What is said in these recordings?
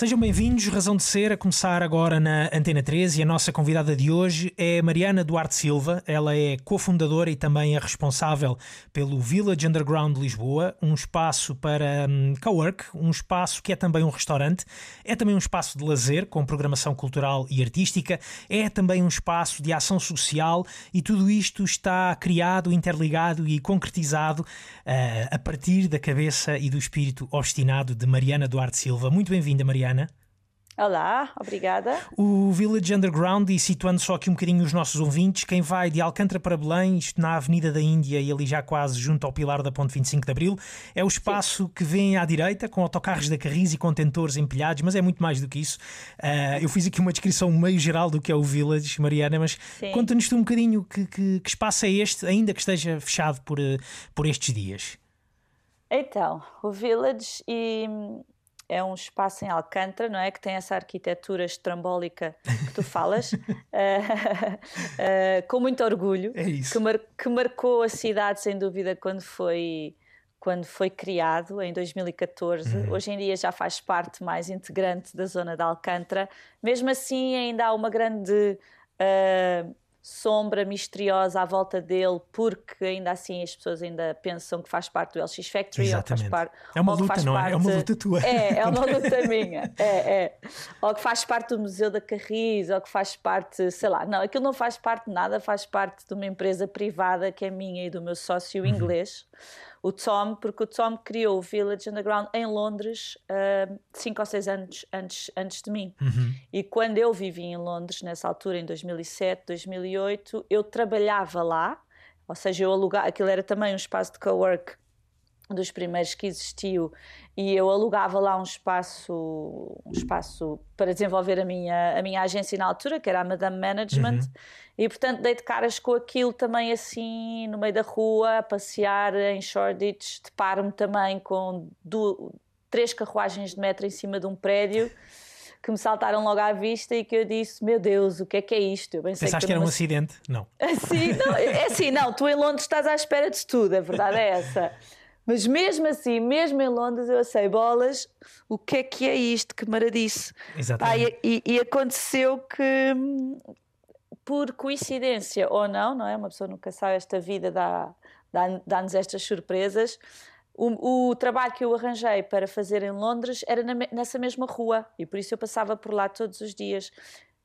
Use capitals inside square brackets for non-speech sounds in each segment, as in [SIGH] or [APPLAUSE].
Sejam bem-vindos, Razão de Ser, a começar agora na Antena 13 e a nossa convidada de hoje é Mariana Duarte Silva. Ela é cofundadora e também é responsável pelo Village Underground de Lisboa, um espaço para um, cowork, um espaço que é também um restaurante, é também um espaço de lazer com programação cultural e artística, é também um espaço de ação social e tudo isto está criado, interligado e concretizado uh, a partir da cabeça e do espírito obstinado de Mariana Duarte Silva. Muito bem-vinda, Mariana. Olá, obrigada. O Village Underground, e situando só aqui um bocadinho os nossos ouvintes, quem vai de Alcântara para Belém, isto na Avenida da Índia e ali já quase junto ao Pilar da Ponte 25 de Abril, é o espaço Sim. que vem à direita, com autocarros da Carris e contentores empilhados, mas é muito mais do que isso. Uh, eu fiz aqui uma descrição meio geral do que é o Village, Mariana, mas conta-nos tu um bocadinho que, que, que, espaço é este, ainda que esteja fechado por, uh, por estes dias. Então, o Village e é um espaço em Alcântara, não é? Que tem essa arquitetura estrambólica que tu falas, uh, [LAUGHS] uh, com muito orgulho, é que, mar que, marcou a cidade, sem dúvida, quando foi, quando foi criado, em 2014. Uhum. Hoje em dia já faz parte mais integrante da zona de Alcântara. Mesmo assim, ainda há uma grande. Uh, sombra misteriosa à volta dele, porque ainda assim as pessoas ainda pensam que faz parte do LX Factory. Exatamente. Ou faz par... É uma luta, não parte... é? É uma luta tua. É, é uma [LAUGHS] luta minha. É, é. Ou que faz parte do Museu da Carris, ou que faz parte, sei lá. Não, aquilo não faz parte de nada, faz parte de uma empresa privada que é minha e do meu sócio uhum. inglês o Tom, porque o Tom criou o Village Underground em Londres uh, cinco ou seis anos antes, antes de mim. Uhum. E quando eu vivi em Londres, nessa altura, em 2007, 2008, eu trabalhava lá, ou seja, eu alugava, aquilo era também um espaço de cowork dos primeiros que existiu e eu alugava lá um espaço um espaço para desenvolver a minha a minha agência na altura que era a Madame Management uhum. e portanto dei de caras com aquilo também assim no meio da rua a passear em Shoreditch deparo-me também com do, três carruagens de metro em cima de um prédio que me saltaram logo à vista e que eu disse: Meu Deus, o que é que é isto? Eu Pensaste que, que era um acidente? Não. [LAUGHS] Assim, não. É assim, não, tu em Londres estás à espera de tudo, a verdade é essa. Mas mesmo assim, mesmo em Londres, eu sei bolas, o que é que é isto? Que maradice. Exatamente. Ah, e, e, aconteceu que, por coincidência ou não, não é? Uma pessoa nunca sabe, esta vida dá, dá, dá-nos estas surpresas. O, o, trabalho que eu arranjei para fazer em Londres era na, nessa mesma rua e por isso eu passava por lá todos os dias.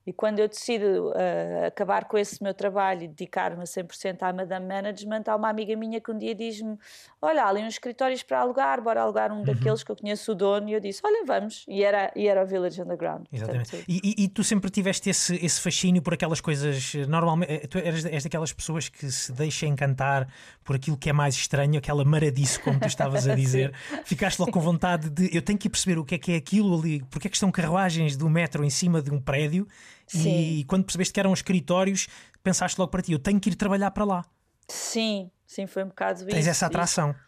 E quando eu decido uh, acabar com esse meu trabalho e dedicar-me a 100% à Madame Management, há uma amiga minha que um dia diz-me: Olha, há ali uns escritórios para alugar, bora alugar um uhum. daqueles que eu conheço o dono. E eu disse: Olha, vamos. E era, e era o Village Underground. Exatamente. Portanto, e, e, e, tu sempre tiveste esse, esse fascínio por aquelas coisas. Normalmente, eh, tu eras, és daquelas pessoas que se deixam encantar por aquilo que é mais estranho, aquela maradice, como tu estavas a [LAUGHS] dizer. Ficaste logo com vontade de. Eu tenho que ir perceber o que é que é aquilo ali, porque é que estão carruagens do metro em cima de um prédio Sim. E quando percebeste que eram escritórios, pensaste logo para ti: eu tenho que ir trabalhar para lá. Sim, sim, foi um bocado Tens isso. essa atração. Isso.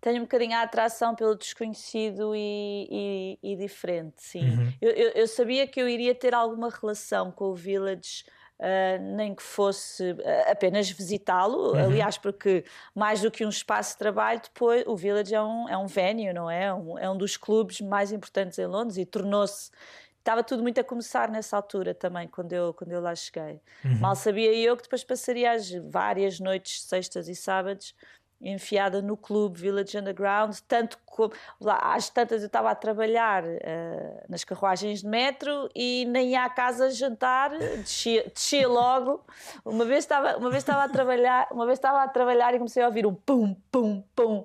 Tenho um bocadinho a atração pelo desconhecido e, e, e diferente, sim. Uhum. Eu, eu, eu, sabia que eu iria ter alguma relação com o Village. Uh, nem que fosse uh, apenas visitá-lo, uhum. aliás, porque mais do que um espaço de trabalho, depois o Village é um, é um venue, não é? Um, é um dos clubes mais importantes em Londres e tornou-se estava tudo muito a começar nessa altura também, quando eu, quando eu lá cheguei. Uhum. Mal sabia eu que depois passaria as várias noites, sextas e sábados, enfiada no clube Village Underground, tanto como lá, às tantas eu estava a trabalhar uh, nas carruagens de metro e nem ia à casa jantar, descia, descia logo. Uma vez estava, uma vez estava a trabalhar, uma vez estava a trabalhar e comecei a ouvir um pum pum pum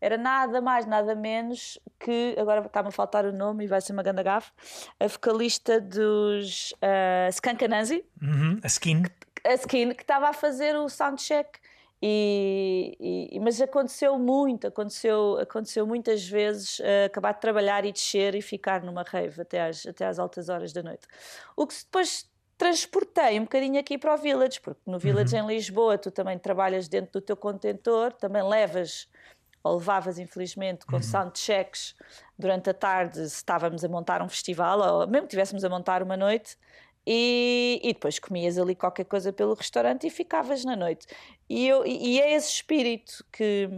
era nada mais, nada menos que, agora está-me a faltar o nome e vai ser uma grande gafe, a vocalista dos uh, Skunk Anansi. Uhum, a Skin. A Skin, que estava a fazer o soundcheck. E, e, mas aconteceu muito, aconteceu, aconteceu muitas vezes uh, acabar de trabalhar e descer e ficar numa rave até às, até às altas horas da noite. O que depois transportei um bocadinho aqui para o Village, porque no Village uhum. em Lisboa tu também trabalhas dentro do teu contentor, também levas ou levavas, infelizmente, com uhum. soundchecks durante a tarde, se estávamos a montar um festival, ou mesmo que estivéssemos a montar uma noite, e, e, depois comias ali qualquer coisa pelo restaurante e ficavas na noite. E, eu, e é esse espírito que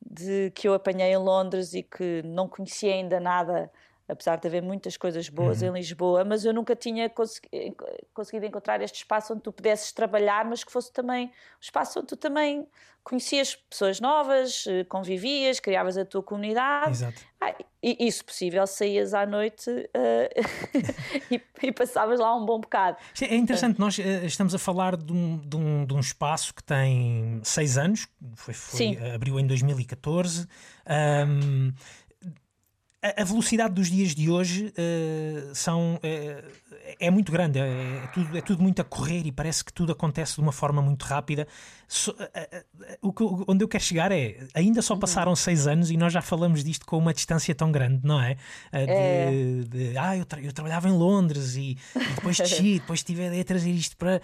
de que eu apanhei em Londres e que não conhecia ainda nada apesar de haver muitas coisas boas uhum. em Lisboa, mas eu nunca tinha conseguido encontrar este espaço onde tu pudesses trabalhar, mas que fosse também um espaço onde tu também conhecias pessoas novas, eh, convivias, criavas a tua comunidade. Exato. Ah, e, e, se possível, saías à noite uh, [LAUGHS] e, e, passavas lá um bom bocado. É interessante, nós uh, estamos a falar de um, de, um, de um, espaço que tem seis anos, foi, foi abriu em 2014. Um, a, velocidade dos dias de hoje uh, são, uh, é muito grande, é, é, tudo, é tudo muito a correr e parece que tudo acontece de uma forma muito rápida. So, uh, o que, onde eu quero chegar é, ainda só uhum. passaram seis anos e nós já falamos disto com uma distância tão grande, não é? De, é. de ah, eu, tra eu, trabalhava em Londres e, e depois desci, [LAUGHS] depois tive a ideia de trazer isto para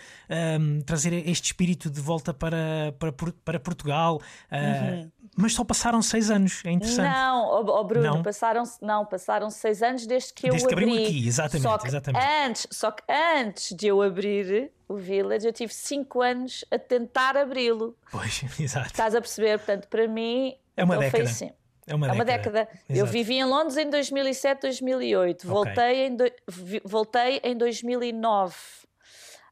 um, trazer este espírito de volta para, para, para Portugal. Uhum mas só passaram seis anos, é interessante. Não, oh, oh Bruno, não? passaram não, passaram seis anos desde que desde eu que abri. abriu aqui, exatamente, que exatamente. Antes, só que antes de eu abrir o Village, eu tive cinco anos a tentar abri-lo. Pois, [LAUGHS] exato. Estás a perceber? Portanto, para mim, é uma década. foi assim. É uma, é uma década. década. Eu vivi em Londres em 2007, 2008. Okay. Voltei, em do... voltei em 2009.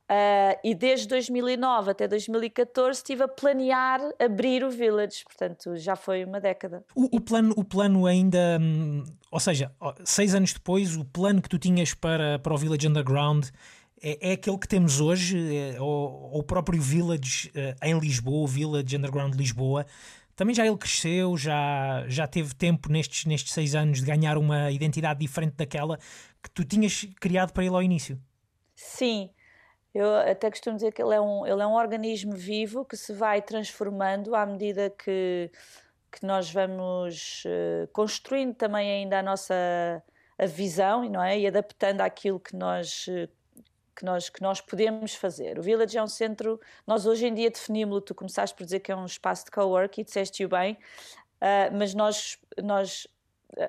Uh, e desde 2009 até 2014 estive a planear abrir o Village, portanto já foi uma década. O, o plano, o plano ainda, hum, ou seja, seis anos depois, o plano que tu tinhas para, para o Village Underground é, é aquele que temos hoje, é, o, o próprio Village uh, em Lisboa, o Village Underground Lisboa. Também já ele cresceu, já, já teve tempo nestes, nestes seis anos de ganhar uma identidade diferente daquela que tu tinhas criado para ele ao início. Sim, eu até costumo dizer que ele é um, ele é um organismo vivo que se vai transformando à medida que, que nós vamos uh, construindo também ainda a nossa a visão não é? e adaptando àquilo que nós, uh, que, nós, que nós podemos fazer. O Village é um centro, nós hoje em dia definimos-lo, tu começaste por dizer que é um espaço de co-work e disseste-o bem, uh, mas nós, nós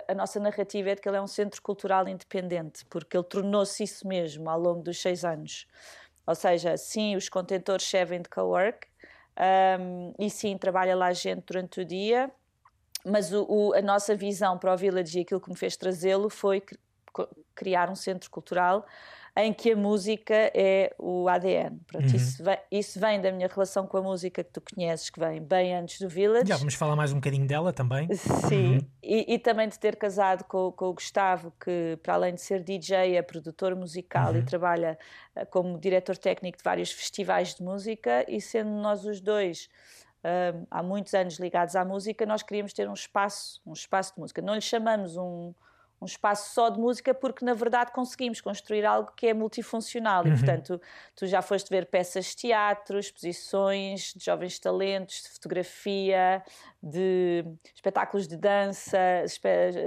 a nossa narrativa é de que ele é um centro cultural independente, porque ele tornou-se isso mesmo ao longo dos seis anos. Ou seja, sim, os contentores servem de cowork um, e sim, trabalha lá gente durante o dia, mas o, o, a nossa visão para o Village e aquilo que me fez trazê-lo foi criar um centro cultural em que a música é o ADN. Pronto, uhum. isso, vem, isso, vem, da minha relação com a música que tu conheces, que vem bem antes do Village. Já vamos falar mais um bocadinho dela também. Sim, uhum. e, e, também de ter casado com, com, o Gustavo, que para além de ser DJ, é produtor musical uhum. e trabalha eh, como diretor técnico de vários festivais de música, e sendo nós os dois. Uh, há muitos anos ligados à música, nós queríamos ter um espaço, um espaço de música. Não lhe chamamos um, um espaço só de música, porque na verdade conseguimos construir algo que é multifuncional uhum. e, portanto, tu já foste ver peças de teatro, exposições de jovens talentos, de fotografia, de espetáculos de dança,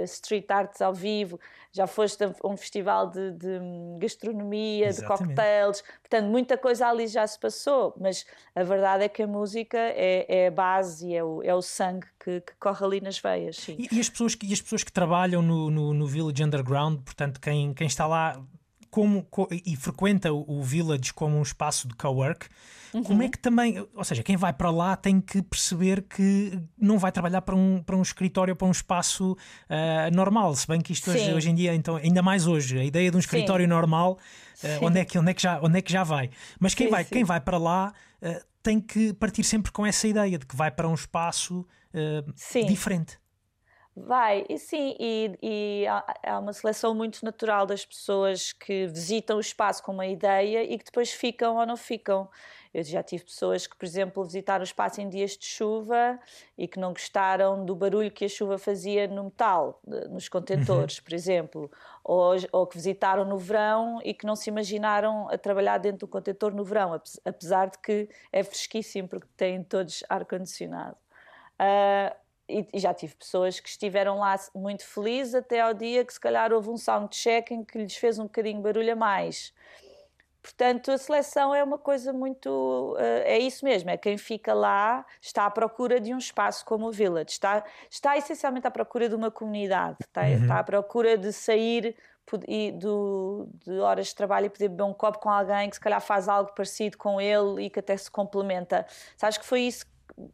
street arts ao vivo, já foste a um festival de, de gastronomia, Exatamente. de cocktails, portanto, muita coisa ali já se passou, mas a verdade é que a música é, é a base, é o, é o sangue que, que corre ali nas veias. E, e, as pessoas que, e as pessoas que trabalham no, no, no Village Underground, portanto, quem, quem está lá como, e frequenta o Village como um espaço de cowork, uhum. como é que também, ou seja, quem vai para lá tem que perceber que não vai trabalhar para um, para um escritório, para um espaço uh, normal, se bem que isto hoje, hoje, em dia, então, ainda mais hoje, a ideia de um escritório sim. normal, uh, onde, é que, onde, é que já, onde é que já vai? Mas quem, sim, vai, quem vai para lá uh, tem que partir sempre com essa ideia de que vai para um espaço diferente. Vai, e sim, e, e há, há, uma seleção muito natural das pessoas que visitam o espaço com uma ideia e que depois ficam ou não ficam. Eu já tive pessoas que, por exemplo, visitaram o espaço em dias de chuva e que não gostaram do barulho que a chuva fazia no metal, nos contentores, uhum. por exemplo, ou, ou, que visitaram no verão e que não se imaginaram a trabalhar dentro do contentor no verão, apesar de que é fresquíssimo porque têm todos ar-condicionado. Uh, e, já tive pessoas que estiveram lá muito felizes até ao dia que se calhar houve um soundcheck em que lhes fez um bocadinho barulho a mais. Portanto, a seleção é uma coisa muito. Uh, é isso mesmo, é quem fica lá está à procura de um espaço como o Village, está, está essencialmente à procura de uma comunidade, está, uhum. está à procura de sair e do, de horas de trabalho e poder beber um copo com alguém que se calhar faz algo parecido com ele e que até se complementa. Sabes que foi isso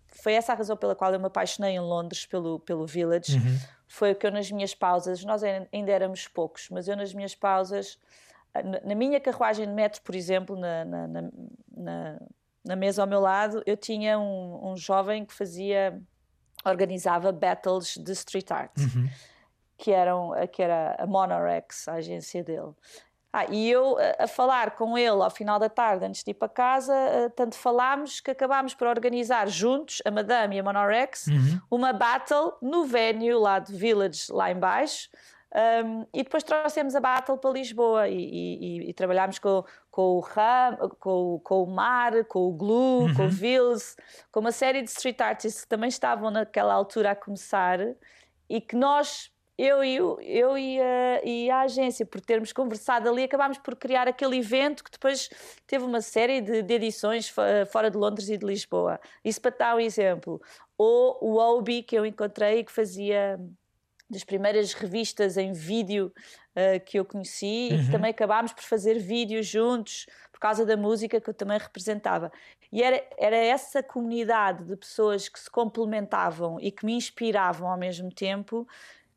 foi essa a razão pela qual eu me apaixonei em Londres pelo, pelo Village. Uhum. Foi que eu nas minhas pausas, nós ainda éramos poucos, mas eu nas minhas pausas, na minha carruagem de metro, por exemplo, na, na, na, na mesa ao meu lado, eu tinha um, um jovem que fazia, organizava battles de street art. Uhum. Que, eram, que era a Monorex, a agência dele. Ah, e eu a falar com ele ao final da tarde, antes de ir para casa, tanto falámos que acabámos por organizar juntos, a Madame e a Monorex, uhum. uma battle no venue lá do Village, lá embaixo. Um, e depois trouxemos a Battle para Lisboa e, e, e trabalhámos com, com, o Ram, com, com, o Mar, com o Glue, uhum. com o Vils, com uma série de street artists que também estavam naquela altura a começar e que nós eu e, eu e a, e a, agência, por termos conversado ali, acabámos por criar aquele evento que depois teve uma série de, de edições fora de Londres e de Lisboa. Isso para dar um exemplo. Ou o Obi, que eu encontrei, que fazia das primeiras revistas em vídeo uh, que eu conheci uhum. e que também acabámos por fazer vídeos juntos por causa da música que eu também representava. E era, era essa comunidade de pessoas que se complementavam e que me inspiravam ao mesmo tempo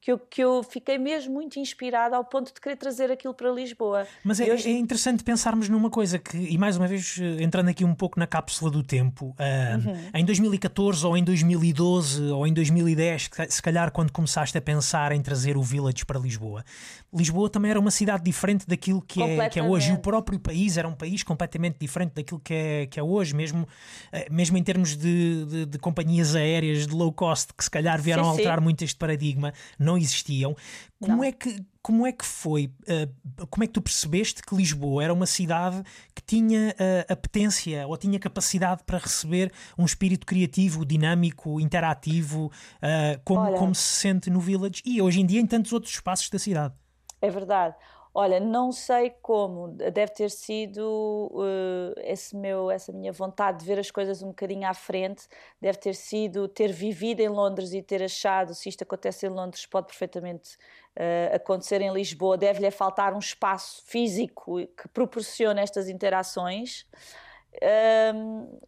que eu, que eu fiquei mesmo muito inspirada ao ponto de querer trazer aquilo para Lisboa. Mas é, hoje... é interessante pensarmos numa coisa que, e mais uma vez eh, entrando aqui um pouco na cápsula do tempo, uh, uhum. em 2014 ou em 2012 ou em 2010, se calhar quando começaste a pensar em trazer o Village para Lisboa, Lisboa também era uma cidade diferente daquilo que é, que é hoje. E o próprio país era um país completamente diferente daquilo que é, que é hoje, mesmo, eh, mesmo em termos de, de, de companhias aéreas de low cost que se calhar vieram sim, a alterar sim. muito este paradigma não existiam. Como não. é que como é que foi? Uh, como é que tu percebeste que Lisboa era uma cidade que tinha uh, apetência ou tinha capacidade para receber um espírito criativo, dinâmico, interativo, uh, como, Olha, como se sente no Village e hoje em dia em tantos outros espaços da cidade? É verdade. Olha, não sei como, deve ter sido uh, esse meu, essa minha vontade de ver as coisas um bocadinho à frente, deve ter sido ter vivido em Londres e ter achado se isto acontece em Londres pode perfeitamente uh, acontecer em Lisboa, deve-lhe faltar um espaço físico que proporcione estas interações.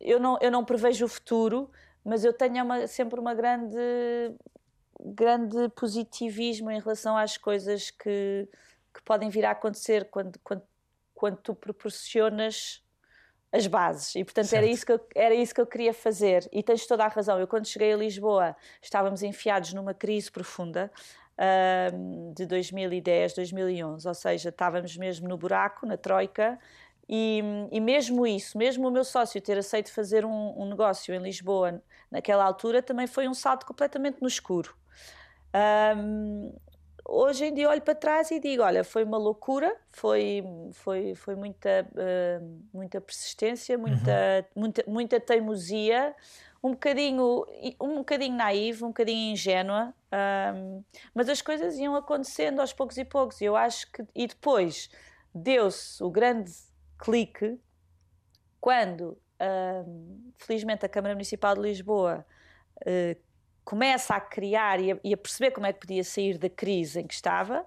Eu, não, eu não prevejo o futuro, mas eu tenho uma, sempre uma grande, grande positivismo em relação às coisas que que podem vir a acontecer quando, quando, quando tu proporcionas as bases. E, portanto, era isso, que eu, era isso que eu queria fazer. E tens toda a razão. Eu, quando cheguei a Lisboa, estávamos enfiados numa crise profunda uh, de 2010, 2011. Ou seja, estávamos mesmo no buraco, na troika. E, e mesmo isso, mesmo o meu sócio ter aceito fazer um, um negócio em Lisboa naquela altura, também foi um salto completamente no escuro. Um, hoje em dia olho para trás e digo, olha, foi uma loucura, foi, foi, foi muita, uh, muita persistência, muita, uhum. muita, muita teimosia, um bocadinho, um bocadinho naiva, um bocadinho ingênua, um, mas as coisas iam acontecendo aos poucos e poucos. E eu acho que e depois deu-se o grande clique quando, um, felizmente, a Câmara Municipal de Lisboa uh, começa a criar e a, e a, perceber como é que podia sair da crise em que estava,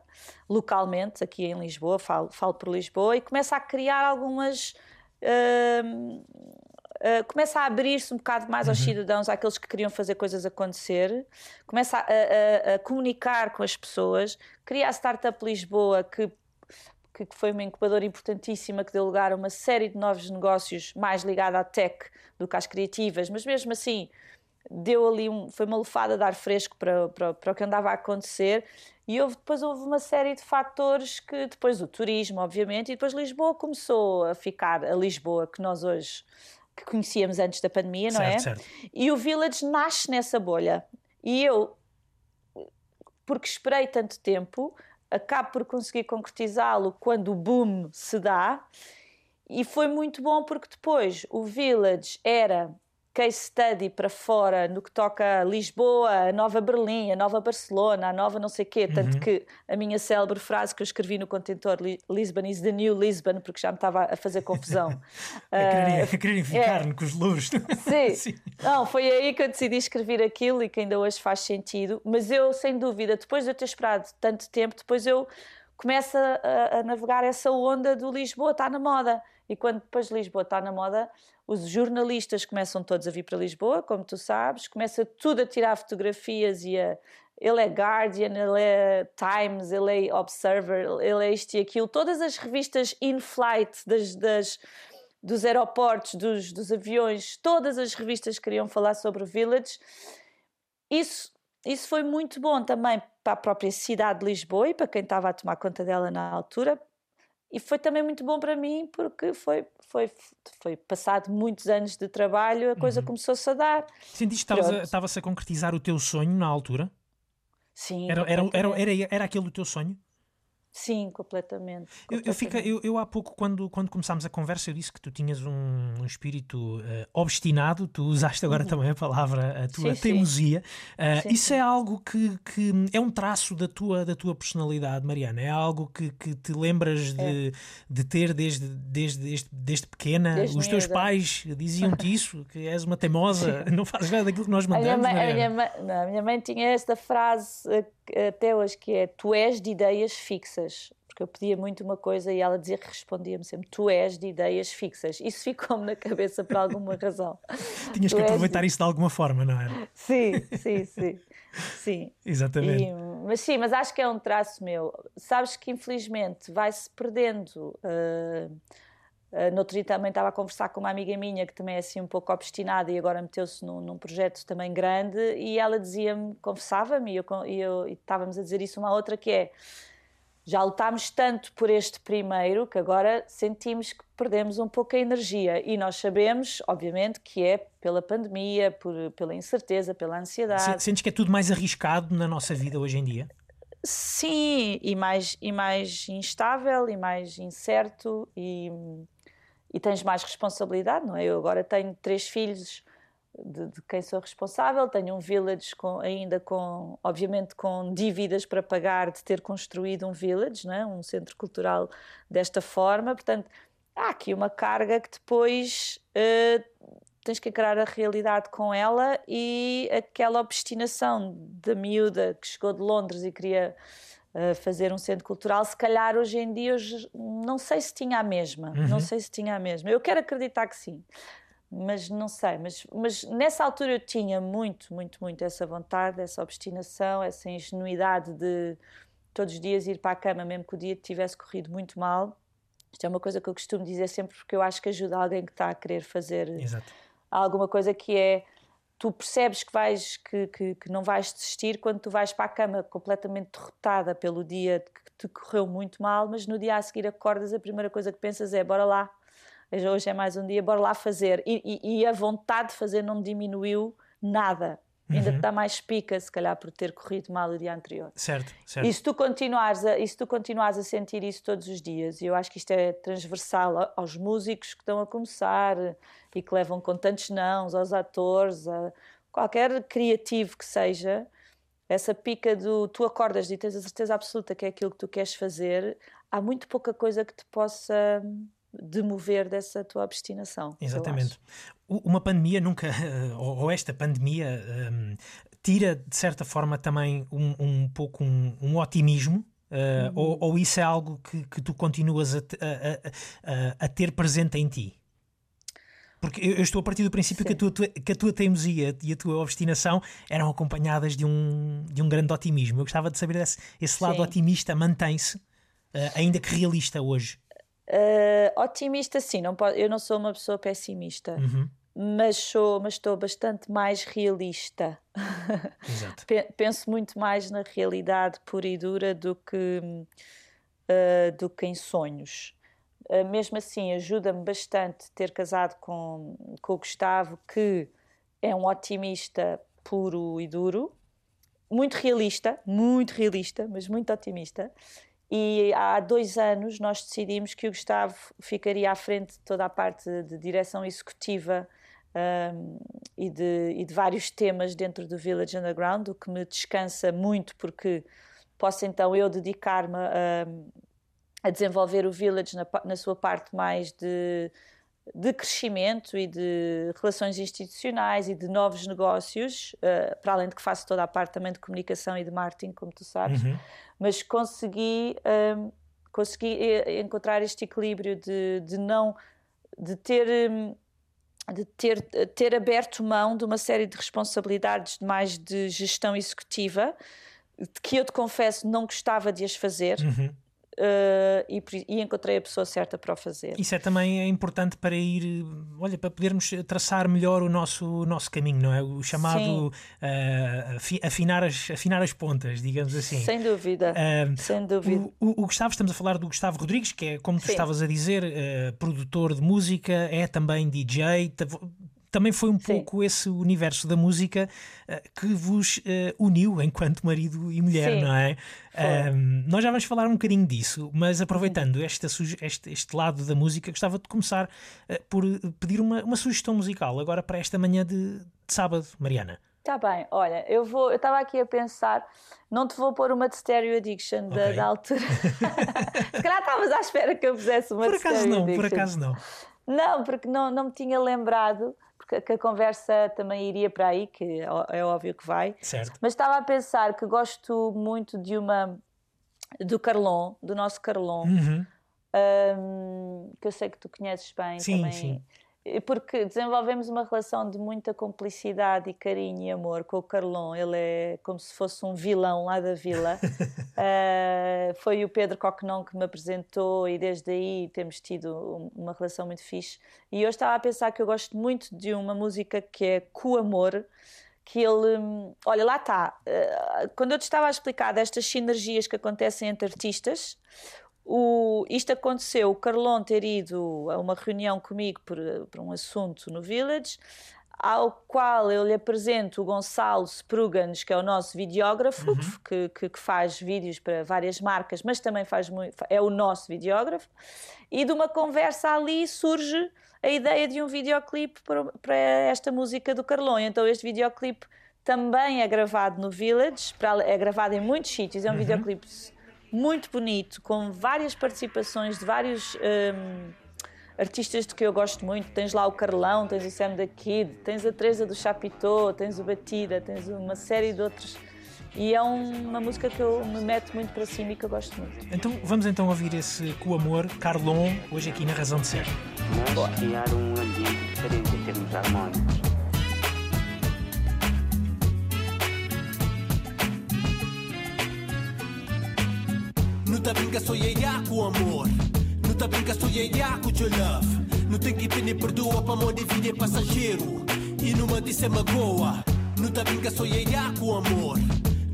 localmente, aqui em Lisboa, falo, falo por Lisboa, e começa a criar algumas. Uh, uh, começa a abrir-se um bocado mais aos uhum. cidadãos, àqueles que queriam fazer coisas acontecer, começa a, a, a comunicar com as pessoas, cria a Startup Lisboa, que que foi uma incubadora importantíssima que deu lugar a uma série de novos negócios mais ligada à tech do que às criativas, mas mesmo assim deu ali um, foi uma lufada de ar fresco para, para, para o que andava a acontecer e houve, depois houve uma série de fatores que depois o turismo obviamente e depois Lisboa começou a ficar a Lisboa que nós hoje que conhecíamos antes da pandemia, não certo, é? Certo. E o Village nasce nessa bolha e eu porque esperei tanto tempo acabo por conseguir concretizá-lo quando o boom se dá e foi muito bom porque depois o Village era case study para fora no que toca a Lisboa, a Nova Berlim, a Nova Barcelona, a Nova não sei quê, tanto uhum. que a minha célebre frase que eu escrevi no contentor Lisbon is the new Lisbon, porque já me estava a fazer confusão. a quererem uh, ficar é, com os louros. [LAUGHS] Sim. [LAUGHS] Sim. Não, foi aí que eu decidi escrever aquilo e que ainda hoje faz sentido, mas eu, sem dúvida, depois de eu ter esperado tanto tempo, depois eu começo a, a navegar essa onda do Lisboa, está na moda. E quando depois Lisboa está na moda, os jornalistas começam todos a vir para Lisboa, como tu sabes, começa tudo a tirar fotografias e a. Ele é Guardian, ele é Times, ele é Observer, ele é isto e aquilo. Todas as revistas in-flight das, das, dos aeroportos, dos, dos aviões, todas as revistas queriam falar sobre o Village. Isso, isso foi muito bom também para a própria cidade de Lisboa e para quem estava a tomar conta dela na altura, e foi também muito bom para mim porque foi, foi, foi passado muitos anos de trabalho, a coisa uhum. começou-se a dar. Sentiste que estavas a, a concretizar o teu sonho na altura? Sim. Era, era, era, era, era aquele o teu sonho? Sim, completamente. Eu, eu, fica, eu, eu, há pouco, quando, quando começámos a conversa, eu disse que tu tinhas um, um espírito uh, obstinado, tu usaste agora uhum. também a palavra, a tua sim, teimosia. Uh, sim, isso sim. é algo que, que é um traço da tua, da tua personalidade, Mariana? É algo que, que te lembras de, é. de ter desde, desde, desde, desde pequena? Desde Os teus pais diziam-te [LAUGHS] isso, que és uma teimosa, não fazes nada daquilo que nós mandamos? A minha mãe, a minha mãe, não, a minha mãe tinha esta frase eh, até hoje, que é tu és de ideias fixas. Porque eu pedia muito uma coisa e ela dizia que respondia-me sempre: Tu és de ideias fixas. Isso ficou-me na cabeça por alguma razão. [LAUGHS] Tinhas tu que aproveitar de... isso de alguma forma, não era? Sim, sim, sim. sim. [LAUGHS] Exatamente. E, mas sim, mas acho que é um traço meu. Sabes que infelizmente vai-se perdendo. Uh, Uh, no outro dia também estava a conversar com uma amiga minha que também é assim um pouco obstinada e agora meteu-se num, num, projeto também grande e ela dizia-me, confessava-me e, eu, e, eu, e estávamos a dizer isso uma à outra que é já lutámos tanto por este primeiro que agora sentimos que perdemos um pouco a energia e nós sabemos, obviamente, que é pela pandemia, por, pela incerteza, pela ansiedade. Sentes que é tudo mais arriscado na nossa vida hoje em dia? Sim, e mais, e mais instável e mais incerto e e tens mais responsabilidade, não é? Eu agora tenho três filhos de, de quem sou responsável, tenho um village com, ainda com, obviamente, com dívidas para pagar de ter construído um village, não é? um centro cultural desta forma, portanto, há aqui uma carga que depois uh, tens que encarar a realidade com ela e aquela obstinação da miúda que chegou de Londres e queria fazer um centro cultural, se calhar hoje em dia não sei se tinha a mesma, uhum. não sei se tinha a mesma. Eu quero acreditar que sim, mas não sei. Mas, mas nessa altura eu tinha muito, muito, muito essa vontade, essa obstinação, essa ingenuidade de todos os dias ir para a cama, mesmo que o dia tivesse corrido muito mal. Isto é uma coisa que eu costumo dizer sempre porque eu acho que ajuda alguém que está a querer fazer Exato. alguma coisa que é tu percebes que, vais, que, que, que, não vais desistir quando tu vais para a cama completamente derrotada pelo dia que te correu muito mal, mas no dia a seguir acordas, a primeira coisa que pensas é bora lá, hoje é mais um dia, bora lá fazer. E, e, e a vontade de fazer não diminuiu nada. Ainda uhum. te dá mais pica, se calhar, por ter corrido mal o dia anterior. Certo, certo. E se tu continuares a, e se tu continuares a sentir isso todos os dias, e eu acho que isto é transversal aos músicos que estão a começar e que levam com tantos nãos, aos atores, a qualquer criativo que seja, essa pica do tu acordas e tens a certeza absoluta que é aquilo que tu queres fazer, há muito pouca coisa que te possa demover dessa tua obstinação. Exatamente. Uma pandemia nunca, [LAUGHS] ou esta pandemia, um, tira de certa forma também um, um pouco um, um otimismo. Uh, uhum. ou, ou, isso é algo que, que tu continuas a, a, a, a, ter presente em ti? Porque eu, estou a partir do princípio que a, tua, que a tua teimosia e a tua obstinação eram acompanhadas de um, de um grande otimismo. Eu gostava de saber esse, esse lado Sim. otimista mantém-se, uh, ainda que realista hoje. Uh, otimista, sim, não pode, eu não sou uma pessoa pessimista, uhum. mas, sou, mas estou bastante mais realista. [LAUGHS] Exato. Penso muito mais na realidade pura e dura do que, uh, do que em sonhos. Uh, mesmo assim, ajuda-me bastante ter casado com, com o Gustavo, que é um otimista puro e duro, muito realista, muito realista, mas muito otimista e há dois anos nós decidimos que o Gustavo ficaria à frente de toda a parte de direção executiva um, e, de, e, de, vários temas dentro do Village Underground, o que me descansa muito porque posso então eu dedicar-me a, a, desenvolver o Village na, na sua parte mais de de crescimento e de relações institucionais e de novos negócios, uh, para além de que faço toda a parte também de comunicação e de marketing, como tu sabes, uhum. mas consegui, um, ehm, consegui eh, encontrar este equilíbrio de, de não de ter. Hum, de ter, ter aberto mão de uma série de responsabilidades mais de gestão executiva, que eu te confesso não gostava de as fazer. Uhum. Uh, e, e, encontrei a pessoa certa para o fazer. Isso é também é importante para ir, olha, para podermos traçar melhor o nosso, o nosso caminho, não é? O chamado uh, afinar, as, afinar as pontas, digamos assim. Sem dúvida, uh, sem dúvida. O, o, o, Gustavo, estamos a falar do Gustavo Rodrigues, que é, como tu Sim. estavas a dizer, produtor de música, é também DJ, também foi um Sim. pouco esse universo da música uh, que vos uh, uniu enquanto marido e mulher, Sim. não é? Um, nós já vamos falar um bocadinho disso, mas aproveitando este, este, este lado da música, gostava de começar uh, por pedir uma, uma sugestão musical agora para esta manhã de, de sábado, Mariana. Está bem, olha, eu vou, eu estava aqui a pensar, não te vou pôr uma de Stereo Addiction okay. da, da, altura. [LAUGHS] Se calhar estavas à espera que eu fizesse uma por de Stereo não, Addiction. Por acaso não, por acaso não. Não, porque não, não me tinha lembrado porque que a conversa também iria para aí, que é, é óbvio que vai. Certo. Mas estava a pensar que gosto muito de uma do Carlon, do nosso Carlon, uhum. um, que eu sei que tu conheces bem sim, também. Sim porque desenvolvemos uma relação de muita cumplicidade e carinho e amor com o Carlon. Ele é como se fosse um vilão lá da vila. uh, [LAUGHS] foi o Pedro Coquenon que me apresentou e desde aí temos tido uma relação muito fixe. E eu estava a pensar que eu gosto muito de uma música que é Com Amor, que ele. Olha, lá está. Uh, quando eu te estava a explicar destas sinergias que acontecem entre artistas, o, isto aconteceu, o Carlon ter ido a uma reunião comigo por, por um assunto no Village, ao qual eu lhe apresento o Gonçalo Spruganes, que é o nosso videógrafo, uhum. que, que, que, faz vídeos para várias marcas, mas também faz muito, é o nosso videógrafo, e de uma conversa ali surge a ideia de um videoclipe para, para esta música do Carlon. Então este videoclipe também é gravado no Village, é gravado em muitos sítios, é um uhum. videoclipe muito bonito, com várias participações de vários um, artistas de que eu gosto muito. Tens lá o Carlão, tens o Sam da Kid, tens a Teresa do Chapitô, tens o Batida, tens uma série de outros. E é um, uma música que eu me meto muito para cima e que eu gosto muito. Então vamos então ouvir esse Com Amor, Carlon, hoje aqui na Razão de Ser. Nós criar um ambiente diferente em termos harmónicos tá brinca só ia com amor Não tá brinca só ia com your love Não tem que pedir perdoa para mão de vida é passageiro E numa disse é magoa Não tá brinca só ia com amor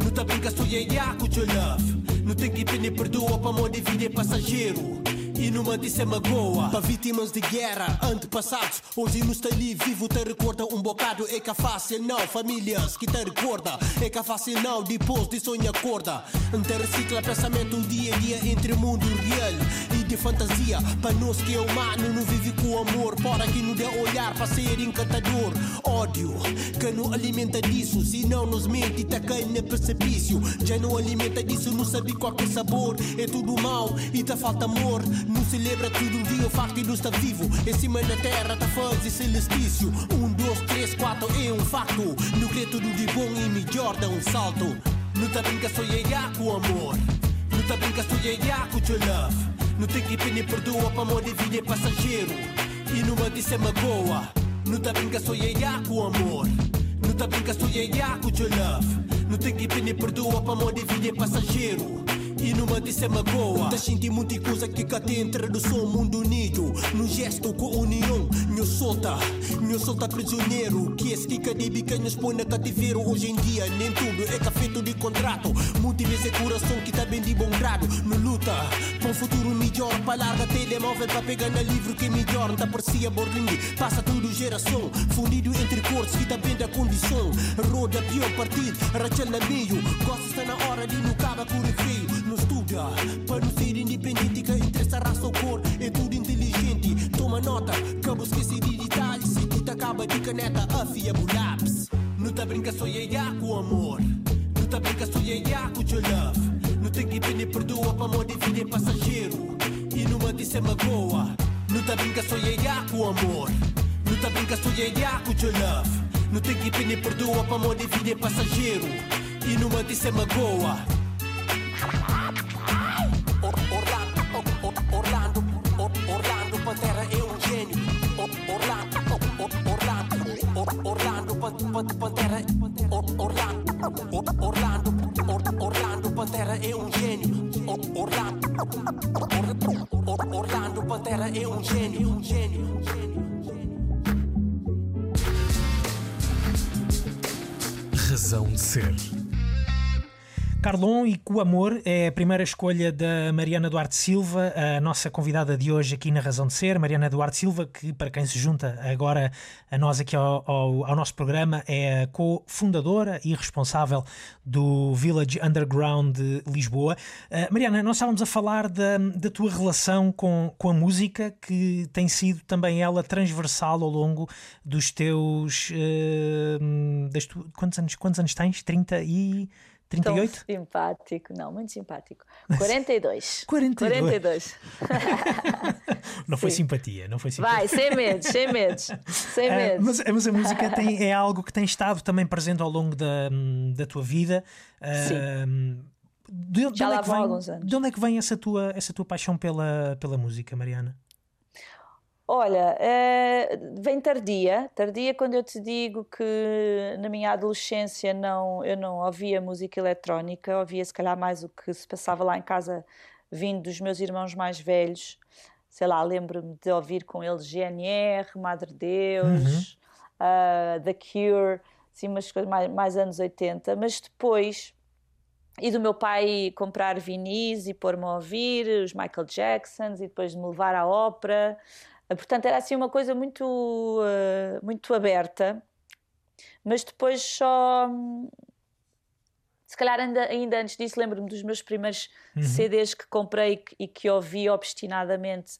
Não tá brinca só ia com your love Não tem que pedir perdoa para mão de vida é passageiro e numa disse magoa Para vítimas de guerra, antepassados. Hoje não está ali vivo, te recorda um bocado É que fácil não, famílias que te recorda É que fácil não, depois de sonho acorda. Te recicla pensamento dia a dia entre mundo real de fantasia Para nós que é humano, não vive com amor Para que não dê olhar para ser encantador Ódio, que não alimenta disso Se não nos mente, tá caindo no precipício Já não alimenta disso, não sabe qual é sabor É tudo mal e tá falta amor não celebra tudo dia o facto de não estar vivo. Em cima da terra tá fazer celestício. Um, dois, três, quatro é um facto. Não crê tudo de bom e melhor dá um salto. Não tá brinca só com amor. Não tá brinca só com your love. Não tem que pedir perdoa para amor de vida é passageiro. E numa disse é magoa. Não tá brinca só ia com amor. Não tá brinca só ia com your love. Não tem que pedir perdoa para amor de vida é passageiro e numa disse magoa. Tá sentindo muita coisa que cá dentro do som mundo unido. No gesto com união, meu solta, meu solta prisioneiro. Que que de bica nos põe na cativeiro. Hoje em dia, nem tudo é cafeto de contrato. Muitas vezes é coração que tá bem de bom grado. No luta, para um futuro melhor. Para larga telemóvel para pegar na livro que é melhor. Tá parecia borlingue, passa tudo geração. Fundido entre cores que tá bem da condição. Roda pior partido, Rachel na meio. Gosta na hora de no caba com feio não estuda Para não ser independente que interessa raça ou cor É tudo inteligente, toma nota. Cabo esqueci de detalhes Se tu acaba de caneta, afia lápis Não tá brinca só ia com amor Não tá brinca só ia com your love Não tem que pedir perdoa para amor de vida é passageiro E numa disse magoa Não tá brinca só ia com amor Não tá brinca só ia com your love Não tem que pedir perdoa para amor de vida é passageiro E numa disse magoa Pantera, Orlando, Orlando, Orlando, Pantera é um gênio. Orlando, Orlando, Pantera é um gênio, um gênio, um gênio. Razão de ser. Carlon e Com Amor é a primeira escolha da Mariana Duarte Silva, a nossa convidada de hoje aqui na Razão de Ser. Mariana Duarte Silva, que para quem se junta agora a nós aqui ao, ao, ao nosso programa, é a co-fundadora e responsável do Village Underground de Lisboa. Uh, Mariana, nós estávamos a falar da, da tua relação com, com a música, que tem sido também ela transversal ao longo dos teus. Uh, tu, quantos, anos, quantos anos tens? 30 e. 38? Tão simpático, não, muito simpático. 42. 42. 42. não foi simpatia, não foi simpatia. Vai, sem medos, sem medos. Sem medos. Uh, mas, mas, a música [LAUGHS] tem, é algo que tem estado também presente ao longo da, da tua vida. Uh, Sim. De, de Já onde lá é vem, alguns anos. De onde é que vem essa tua, essa tua paixão pela, pela música, Mariana? Olha, é, vem tardia, tardia quando eu te digo que na minha adolescência não, eu não ouvia música eletrónica, ouvia se calhar mais o que se passava lá em casa vindo dos meus irmãos mais velhos. Sei lá, lembro-me de ouvir com eles GNR, Madre Deus, Uhum. uh, The Cure, assim, umas coisas mais, mais anos 80, mas depois e do meu pai comprar vinis e pôr-me a ouvir os Michael Jacksons e depois me levar à ópera. Portanto, era assim uma coisa muito, uh, muito aberta, mas depois só. Se calhar ainda, ainda antes disso, lembro-me dos meus primeiros Uhum. CDs que comprei e que ouvi obstinadamente,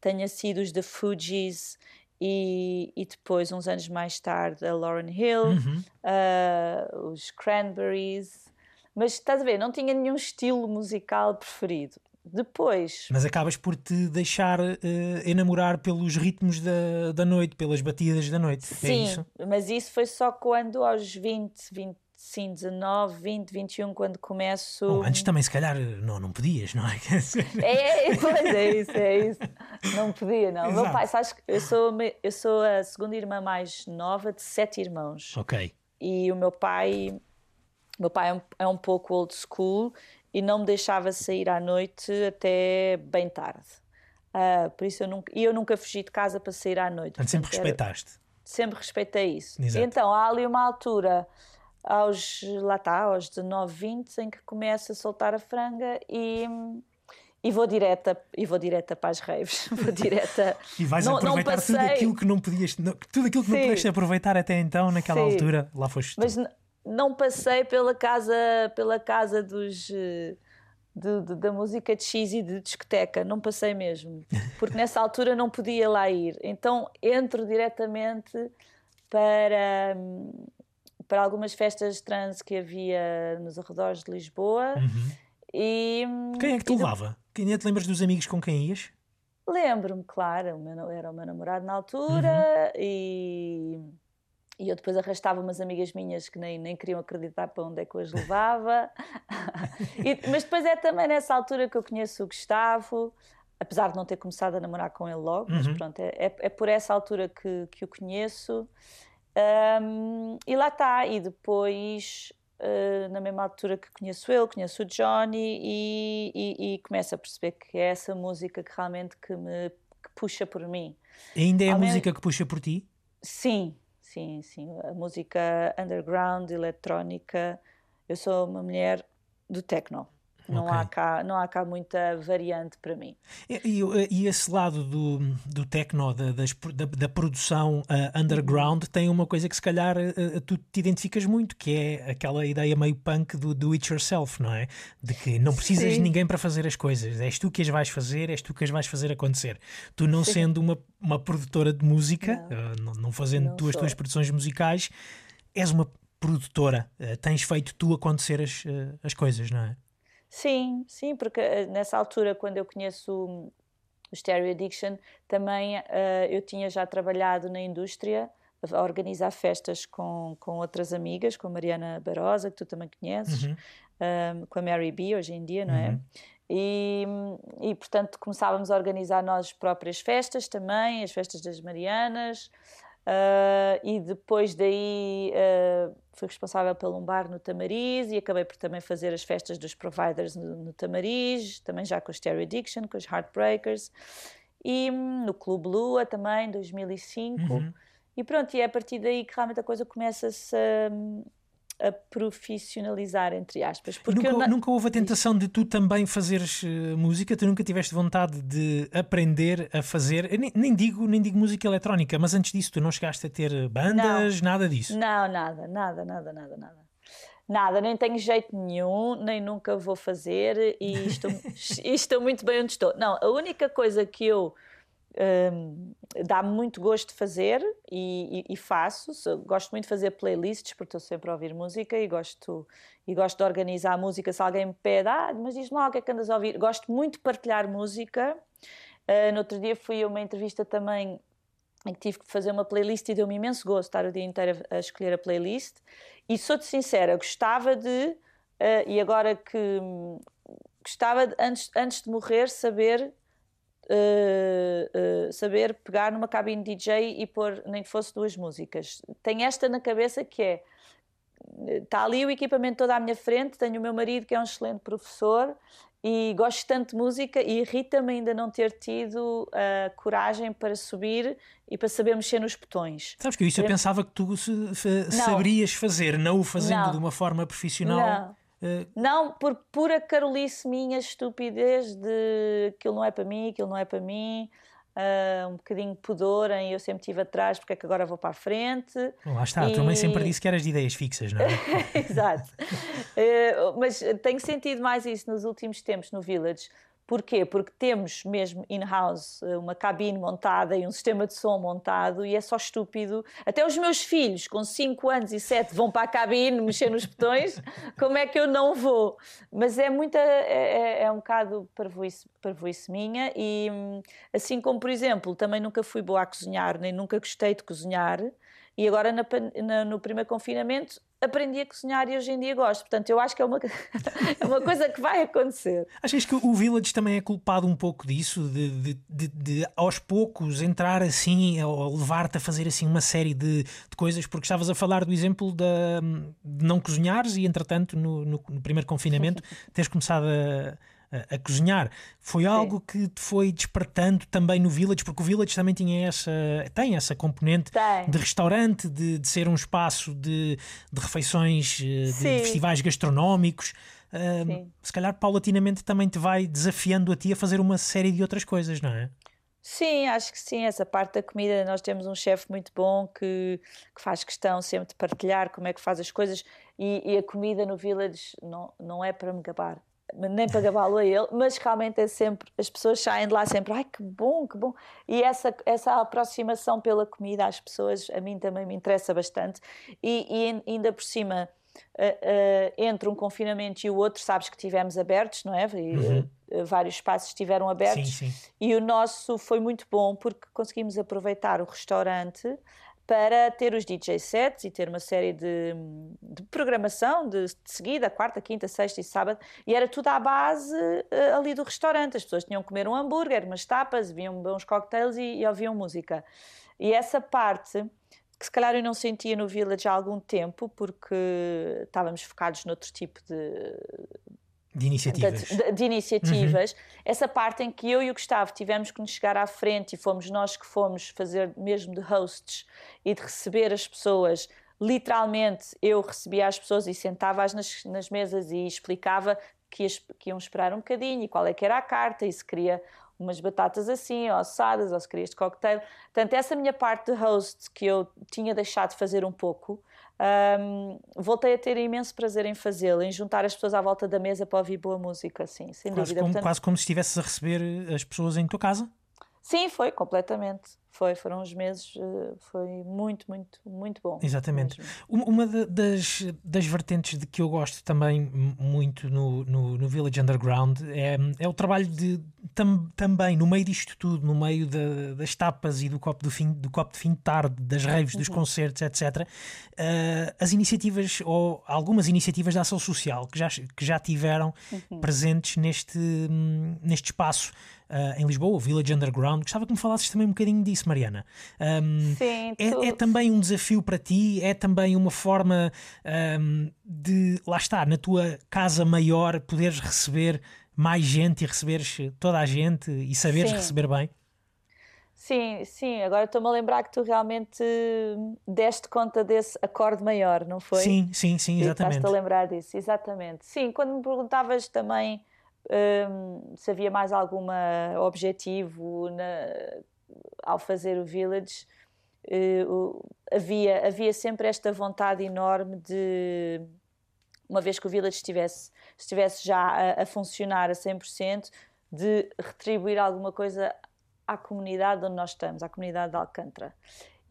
tenha sido os da Fugees e, e depois, uns anos mais tarde, a Lauryn Hill, Uhum. uh, os Cranberries. Mas estás a ver, não tinha nenhum estilo musical preferido. Depois, Mas acabas por te deixar eh, enamorar pelos ritmos da, da noite, pelas batidas da noite. É sim, isso? mas isso foi só quando aos 20, 20 sim, 19, 20, 21, quando começo. Bom, antes também, se calhar, não, não podias, não é? É, [LAUGHS] é, pois é isso, é isso. Não podia, não. Meu Exato. pai, sabes que eu sou, eu sou a segunda irmã mais nova de sete irmãos. ok. E o meu pai, meu pai é um, é um pouco old school e não me deixava sair à noite até bem tarde. Ah, por isso eu nunca, e eu nunca fugi de casa para sair à noite. Portanto, sempre Portanto, era- respeitaste. sempre respeitei isso. Exato. Então há ali uma altura, aos, lá está, aos 19, 20, em que começo a soltar a franga e, e vou direta e vou direta para as raves. [LAUGHS] Vou direta. [LAUGHS] E vais não, não aproveitar tudo passei, aquilo que não podias, não- tudo aquilo que não Sim. pudeste aproveitar até então, naquela Sim. altura, lá foste. tu. mas não passei pela casa, pela casa dos. eh, de- de- da música de X e de discoteca, não passei mesmo, porque nessa altura não podia lá ir. Então entro diretamente para, hum, para algumas festas trans que havia nos arredores de Lisboa. E, hum, Uhum. Quem é que te e levava? Quem é que te lembras dos amigos com quem ias? Lembro-me, claro, era o meu namorado na altura e, e eu depois arrastava umas amigas minhas que nem, nem queriam acreditar para onde é que eu as levava. [LAUGHS] E- mas depois é também nessa altura que eu conheço o Gustavo, apesar de não ter começado a namorar com ele logo, mas pronto, é, é, é por essa altura que, que o conheço. Ahm, e lá está, e depois, ah, na mesma altura que conheço ele, conheço o Johnny e, e, e começo a perceber que é essa música que realmente que me que puxa por mim. Ainda é a Ao menos- música que puxa por ti? Sim, sim, sim. A música underground, eletrónica. Eu sou uma mulher do techno. Não, Ok. há cá, não há cá muita variante para mim. E, e- e esse lado do, do techno, da, das- da, da produção ah, underground, tem uma coisa que se calhar ah, tu te identificas muito, que é aquela ideia meio punk do do it yourself, não é? De que não precisas de Sim. ninguém para fazer as coisas, és tu que as vais fazer, és tu que as vais fazer acontecer. Tu não Sim. sendo uma, uma produtora de música, Não. ah, não, fazendo Não tu as tuas produções musicais, és uma produtora, ah, tens feito tu acontecer as, ah, as coisas, não é? Sim, sim, porque eh, nessa altura, quando eu conheço o Stereo Addiction, também eh, eu tinha já trabalhado na indústria a organizar festas com, com outras amigas, com a Mariana Barosa, que tu também conheces, Uhum. um, com a Mary B hoje em dia, não é? E, e portanto começávamos a organizar nós próprias festas também, as festas das Marianas. Uh, e depois daí uh, fui responsável pelo um bar no Tamariz e acabei por também fazer as festas dos providers no, no Tamariz, também já com os Stereo Addiction, com os Heartbreakers e hum, no Clube Lua também, 2005. Uhum. E pronto, e é a partir daí que realmente a coisa começa-se a, hum, a profissionalizar, entre aspas. Porque nunca, nunca, houve a tentação de tu também fazeres uh, música? Tu nunca tiveste vontade de aprender a fazer? Nem, nem, digo, nem digo música eletrónica, mas antes disso tu não chegaste a ter bandas, não. nada disso? Não, nada, nada, nada, nada, nada. Nada, nem tenho jeito nenhum, nem nunca vou fazer e estou, [LAUGHS] estou muito bem onde estou. Não, a única coisa que eu um, dá muito gosto de fazer e, e, e faço. Gosto muito de fazer playlists porque estou sempre a ouvir música e gosto, e gosto de organizar a música. Se alguém me pede, ah, mas diz-me lá o que é que andas a ouvir. Gosto muito de partilhar música. Uh, no outro dia fui a uma entrevista também em que tive que fazer uma playlist e deu-me imenso gosto estar o dia inteiro a, escolher a playlist. E sou-te sincera, gostava de, uh, e agora que gostava de, antes, antes de morrer, saber uh, saber pegar numa cabine DJ e pôr nem que fosse duas músicas. Tenho esta na cabeça que é está ali o equipamento todo à minha frente, tenho o meu marido que é um excelente professor e gosto tanto de música e irrita-me ainda não ter tido a coragem para subir e para saber mexer nos botões. Sabes que isso eu pensava que tu saberias fazer, não o fazendo não. de uma forma profissional. Não. Uh... Não, por pura carolice minha, estupidez de aquilo não é para mim, aquilo não é para mim. Uh, um bocadinho pudor em eu sempre estive atrás, porque é que agora vou para a frente. Bom, lá está, e... tua mãe sempre disse que eras de ideias fixas, não é? [LAUGHS] Exato. Uh, mas tenho sentido mais isso nos últimos tempos no Village, Porquê? Porque temos mesmo in-house eh, uma cabine montada e um sistema de som montado e é só estúpido. Até os meus filhos, com 5 anos e 7, vão para a cabine mexer nos botões. [LAUGHS] Como é que eu não vou? Mas é muita. É, é, é um bocado parvoíce, parvoíce minha e assim como, por exemplo, também nunca fui boa a cozinhar, nem nunca gostei de cozinhar. E agora na, na, no primeiro confinamento aprendi a cozinhar e hoje em dia gosto. Portanto, eu acho que é uma, [LAUGHS] é uma coisa que vai acontecer. Achas que o Village também é culpado um pouco disso? De, de, de, de aos poucos entrar assim, ou levar-te a fazer assim uma série de, coisas? Porque estavas a falar do exemplo da, de não cozinhares e, entretanto, no, no, no primeiro confinamento, [LAUGHS] teres começado a a, a cozinhar. Foi algo que te foi despertando também no Village, porque o Village também tinha essa, tem essa componente tem. de restaurante, de, de, ser um espaço de, de refeições, eh, de, de festivais gastronómicos. Uh, se calhar paulatinamente também te vai desafiando a ti a fazer uma série de outras coisas, não é? Sim, acho que sim. Essa parte da comida, nós temos um chefe muito bom que, que, faz questão sempre de partilhar como é que faz as coisas. E, e a comida no Village não, não é para me gabar nem para gabá-lo a ele, mas realmente é sempre, as pessoas saem de lá sempre, ai que bom, que bom. E essa, essa aproximação pela comida às pessoas, a mim também me interessa bastante. E, e ainda por cima, uh, uh, entre um confinamento e o outro, sabes que tivemos abertos, não é? E, uhum. uh, vários espaços estiveram abertos. Sim, sim. E o nosso foi muito bom porque conseguimos aproveitar o restaurante para ter os DJ sets e ter uma série de, de programação de, de, seguida, quarta, quinta, sexta e sábado, e era tudo à base uh, ali do restaurante. As pessoas tinham que comer um hambúrguer, umas tapas, viam uns cocktails e, e ouviam música. E essa parte que se calhar eu não sentia no Village há algum tempo, porque estávamos focados noutro tipo de, de iniciativas. De, de iniciativas. Uhum. Essa parte em que eu e o Gustavo tivemos que nos chegar à frente e fomos nós que fomos fazer mesmo de hosts e de receber as pessoas. Literalmente, eu recebia as pessoas e sentava-as nas, nas mesas e explicava que, as, que iam esperar um bocadinho e qual é que era a carta e se queria umas batatas assim, ou assadas, ou se queria este cocktail. Portanto, essa minha parte de host que eu tinha deixado de fazer um pouco, um, voltei a ter imenso prazer em fazê-lo, em juntar as pessoas à volta da mesa para ouvir boa música, sim, sem quase dúvida. Como, Portanto, quase como se estivesses a receber as pessoas em tua casa? Sim, foi, completamente. Foi, foram uns meses, eh, foi muito, muito, muito bom. Exatamente. Mesmo. Uma das, das vertentes de que eu gosto também muito no, no, no Village Underground é, é o trabalho de tam, também, no meio disto tudo, no meio de, das tapas e do copo, do, fim, do copo de fim de tarde, das raves, dos uhum. concertos, etc., uh, eh, as iniciativas, ou algumas iniciativas da ação social que já, que já tiveram uhum. presentes neste, neste espaço uh, em Lisboa, o Village Underground. Gostava que me falasses também um bocadinho disso isso, Mariana. Um, Sim, é, é, também um desafio para ti, é também uma forma um, de, lá está, na tua casa maior, poderes receber mais gente e receberes toda a gente e saberes Sim. receber bem? Sim, sim, agora estou-me a lembrar que tu realmente deste conta desse acorde maior, não foi? Sim, sim, sim, exatamente. Estás-te a lembrar disso, exatamente. Sim, quando me perguntavas também um, se havia mais algum objetivo na, ao fazer o Village, uh, havia, havia sempre esta vontade enorme de, uma vez que o Village estivesse, estivesse já a, a funcionar a 100%, de retribuir alguma coisa à comunidade onde nós estamos, à comunidade de Alcântara.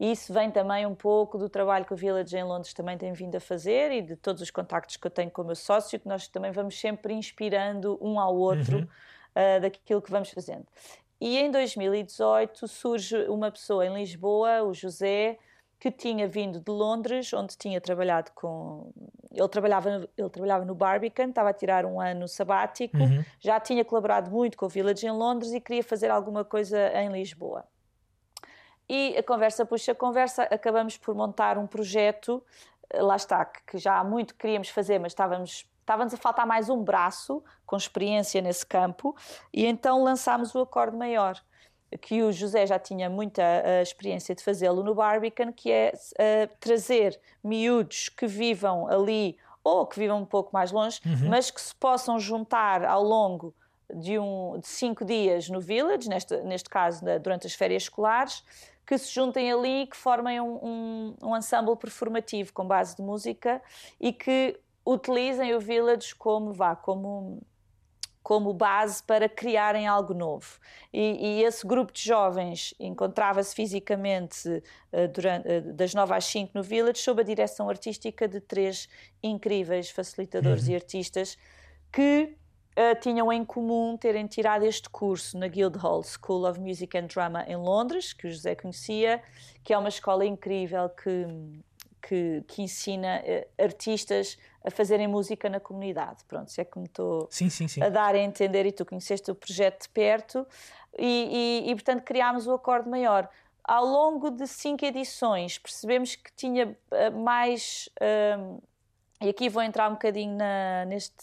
E isso vem também um pouco do trabalho que o Village em Londres também tem vindo a fazer e de todos os contactos que eu tenho com o meu sócio, que nós também vamos sempre inspirando um ao outro uhum. uh, daquilo que vamos fazendo. E em 2018 surge uma pessoa em Lisboa, o José, que tinha vindo de Londres, onde tinha trabalhado com. Ele trabalhava, ele trabalhava no Barbican, estava a tirar um ano sabático, uhum. já tinha colaborado muito com o Village em Londres e queria fazer alguma coisa em Lisboa. E a conversa puxa a conversa, acabamos por montar um projeto, lá está, que já há muito queríamos fazer, mas estávamos estava-nos a faltar mais um braço com experiência nesse campo e então lançámos o Acorde Maior que o José já tinha muita uh, experiência de fazê-lo no Barbican, que é uh, trazer miúdos que vivam ali ou que vivam um pouco mais longe, uhum. mas que se possam juntar ao longo de, um, de cinco dias no Village, neste, neste caso durante as férias escolares, que se juntem ali e que formem um, um, um ensemble performativo com base de música e que utilizem o Village como vá, como como base para criarem algo novo. E, e esse grupo de jovens encontrava-se fisicamente uh, durante, uh, das 9 às 5 no Village, sob a direção artística de três incríveis facilitadores uhum. e artistas que uh, tinham em comum terem tirado este curso na Guildhall School of Music and Drama em Londres, que o José conhecia, que é uma escola incrível que, que, que ensina artistas a fazerem música na comunidade. Pronto, se é que me estou a dar a entender e tu conheceste o projeto de perto e, e, e, portanto criámos o acorde maior. Ao longo de cinco edições percebemos que tinha eh, mais um, e aqui vou entrar um bocadinho na, neste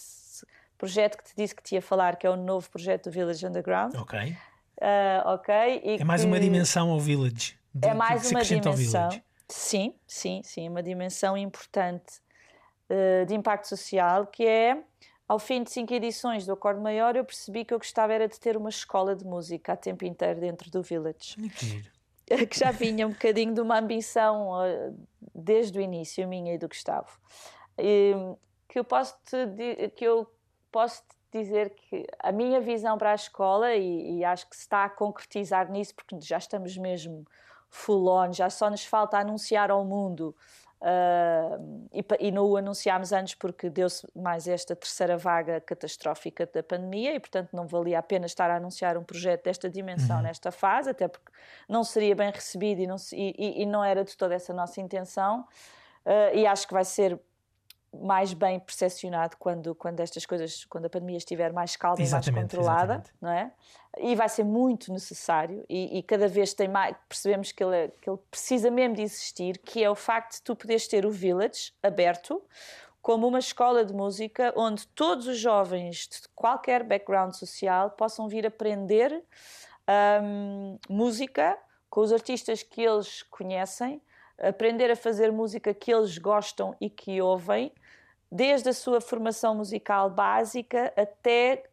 projeto que te disse que te ia falar, que é o novo projeto do Village Underground. Ok. Uh, ok. é mais uma dimensão ao Village. De, é mais uma dimensão. Sim, sim, sim, uma dimensão importante eh, de impacto social, que é ao fim de cinco edições do Acorde Maior, eu percebi que eu gostava era de ter uma escola de música a tempo inteiro dentro do Village. [LAUGHS] Que já vinha um bocadinho de uma ambição uh, desde o início, minha e do Gustavo. E, que eu posso te, que eu posso dizer que a minha visão para a escola, e, e acho que se está a concretizar nisso, porque já estamos mesmo full on, já só nos falta anunciar ao mundo Uh, e, e, não o anunciámos antes porque deu-se mais esta terceira vaga catastrófica da pandemia e, portanto, não valia a pena estar a anunciar um projeto desta dimensão uhum. nesta fase, até porque não seria bem recebido e não, e, e não era de toda essa nossa intenção. Uh, e acho que vai ser mais bem percepcionado quando, quando estas coisas, quando a pandemia estiver mais calma exatamente, e mais controlada, exatamente. não é? E vai ser muito necessário e, e, cada vez tem mais, percebemos que ele, que ele precisa mesmo de existir, que é o facto de tu poderes ter o Village aberto como uma escola de música onde todos os jovens de qualquer background social possam vir aprender um, música com os artistas que eles conhecem, aprender a fazer música que eles gostam e que ouvem, desde a sua formação musical básica até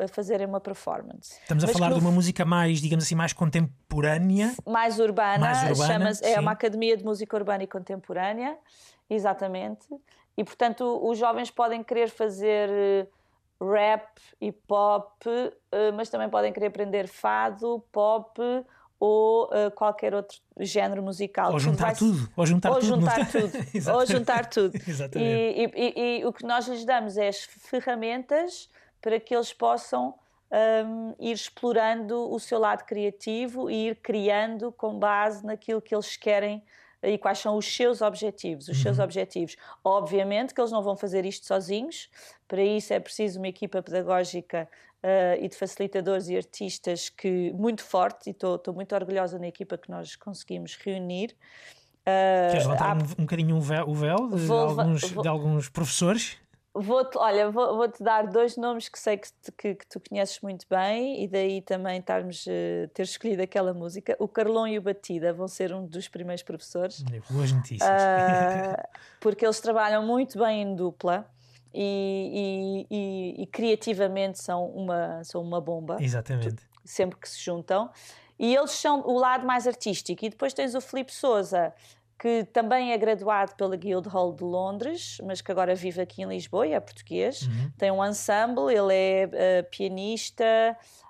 uh, fazerem uma performance. Estamos a Mas falar no... de uma música mais, digamos assim, mais contemporânea. Mais urbana, mais urbana é uma academia de música urbana e contemporânea, exatamente. E portanto os jovens podem querer fazer eh, rap e pop, uh, mas também podem querer aprender fado, pop ou uh, qualquer outro género musical. Ou juntar vai... tudo. Ou juntar ou tudo. [LAUGHS] Juntar tudo ou juntar tudo. Exatamente. E, e, e, e, o que nós lhes damos é as ferramentas para que eles possam um, ir explorando o seu lado criativo e ir criando com base naquilo que eles querem e quais são os seus objetivos. Os uhum. seus objetivos. Obviamente que eles não vão fazer isto sozinhos, para isso é preciso uma equipa pedagógica uh, e de facilitadores e artistas que muito forte e estou muito orgulhosa na equipa que nós conseguimos reunir. Uh, Queres levantar há... um, um bocadinho o véu, o véu de, vou, alguns, vou... de alguns professores? Vou-te, olha, vou-te vou dar dois nomes que sei que, que, que, tu conheces muito bem e daí também estarmos, uh, ter escolhido aquela música. O Carlão e o Batida vão ser um dos primeiros professores. Boas notícias. Uh, porque eles trabalham muito bem em dupla e, e, e, e, criativamente são uma, são uma bomba. Exatamente. Sempre que se juntam. E eles são o lado mais artístico. E depois tens o Filipe Souza, que também é graduado pela Guildhall de Londres, mas que agora vive aqui em Lisboa e é português. Uhum. Tem um ensemble, ele é uh, pianista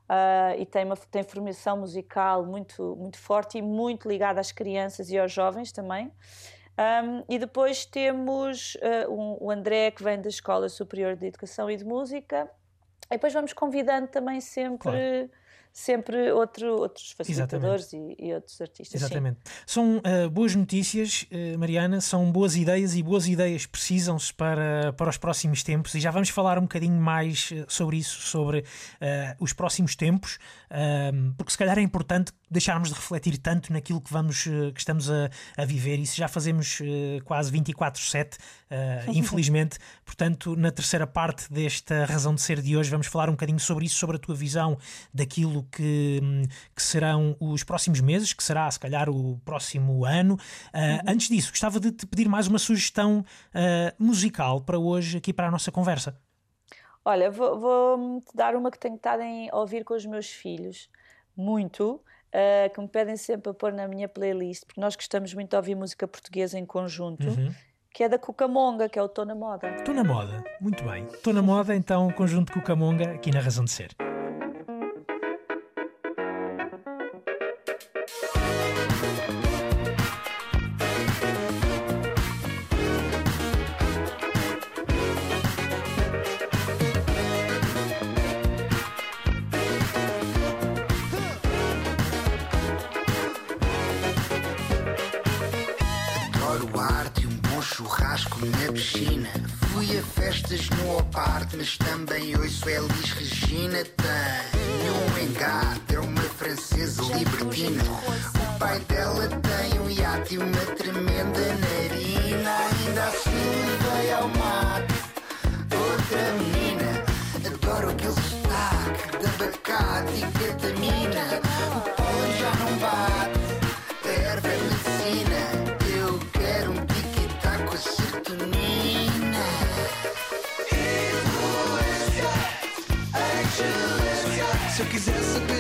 uh, e tem uma tem formação musical muito, muito forte e muito ligada às crianças e aos jovens também. Um, e depois temos uh, um, o André, que vem da Escola Superior de Educação e de Música. E depois vamos convidando também sempre. Claro sempre outro, outros facilitadores e, e, outros artistas. Exatamente. Sim. São uh, boas notícias, uh, Mariana, são boas ideias e boas ideias precisam-se para, para os próximos tempos e já vamos falar um bocadinho mais eh, sobre isso, sobre uh, os próximos tempos, porque se calhar é importante deixarmos de refletir tanto naquilo que vamos que estamos a, a viver. Isso já fazemos quase 24/7, [LAUGHS] infelizmente. Portanto, na terceira parte desta razão de ser de hoje, vamos falar um bocadinho sobre isso, sobre a tua visão daquilo que, que serão os próximos meses, que será se calhar o próximo ano. Uh. Antes disso, gostava de te pedir mais uma sugestão uh, musical para hoje, aqui para a nossa conversa. Olha, vou-te vou dar uma que tenho estado a ouvir com os meus filhos, muito, uh, que me pedem sempre a pôr na minha playlist, porque nós gostamos muito de ouvir música portuguesa em conjunto. Uhum que é da Cucamonga, que é o Tô na Moda. Tô na Moda, muito bem. Tô na Moda, então, conjunto Cucamonga, aqui na Razão de Ser. Eu quiser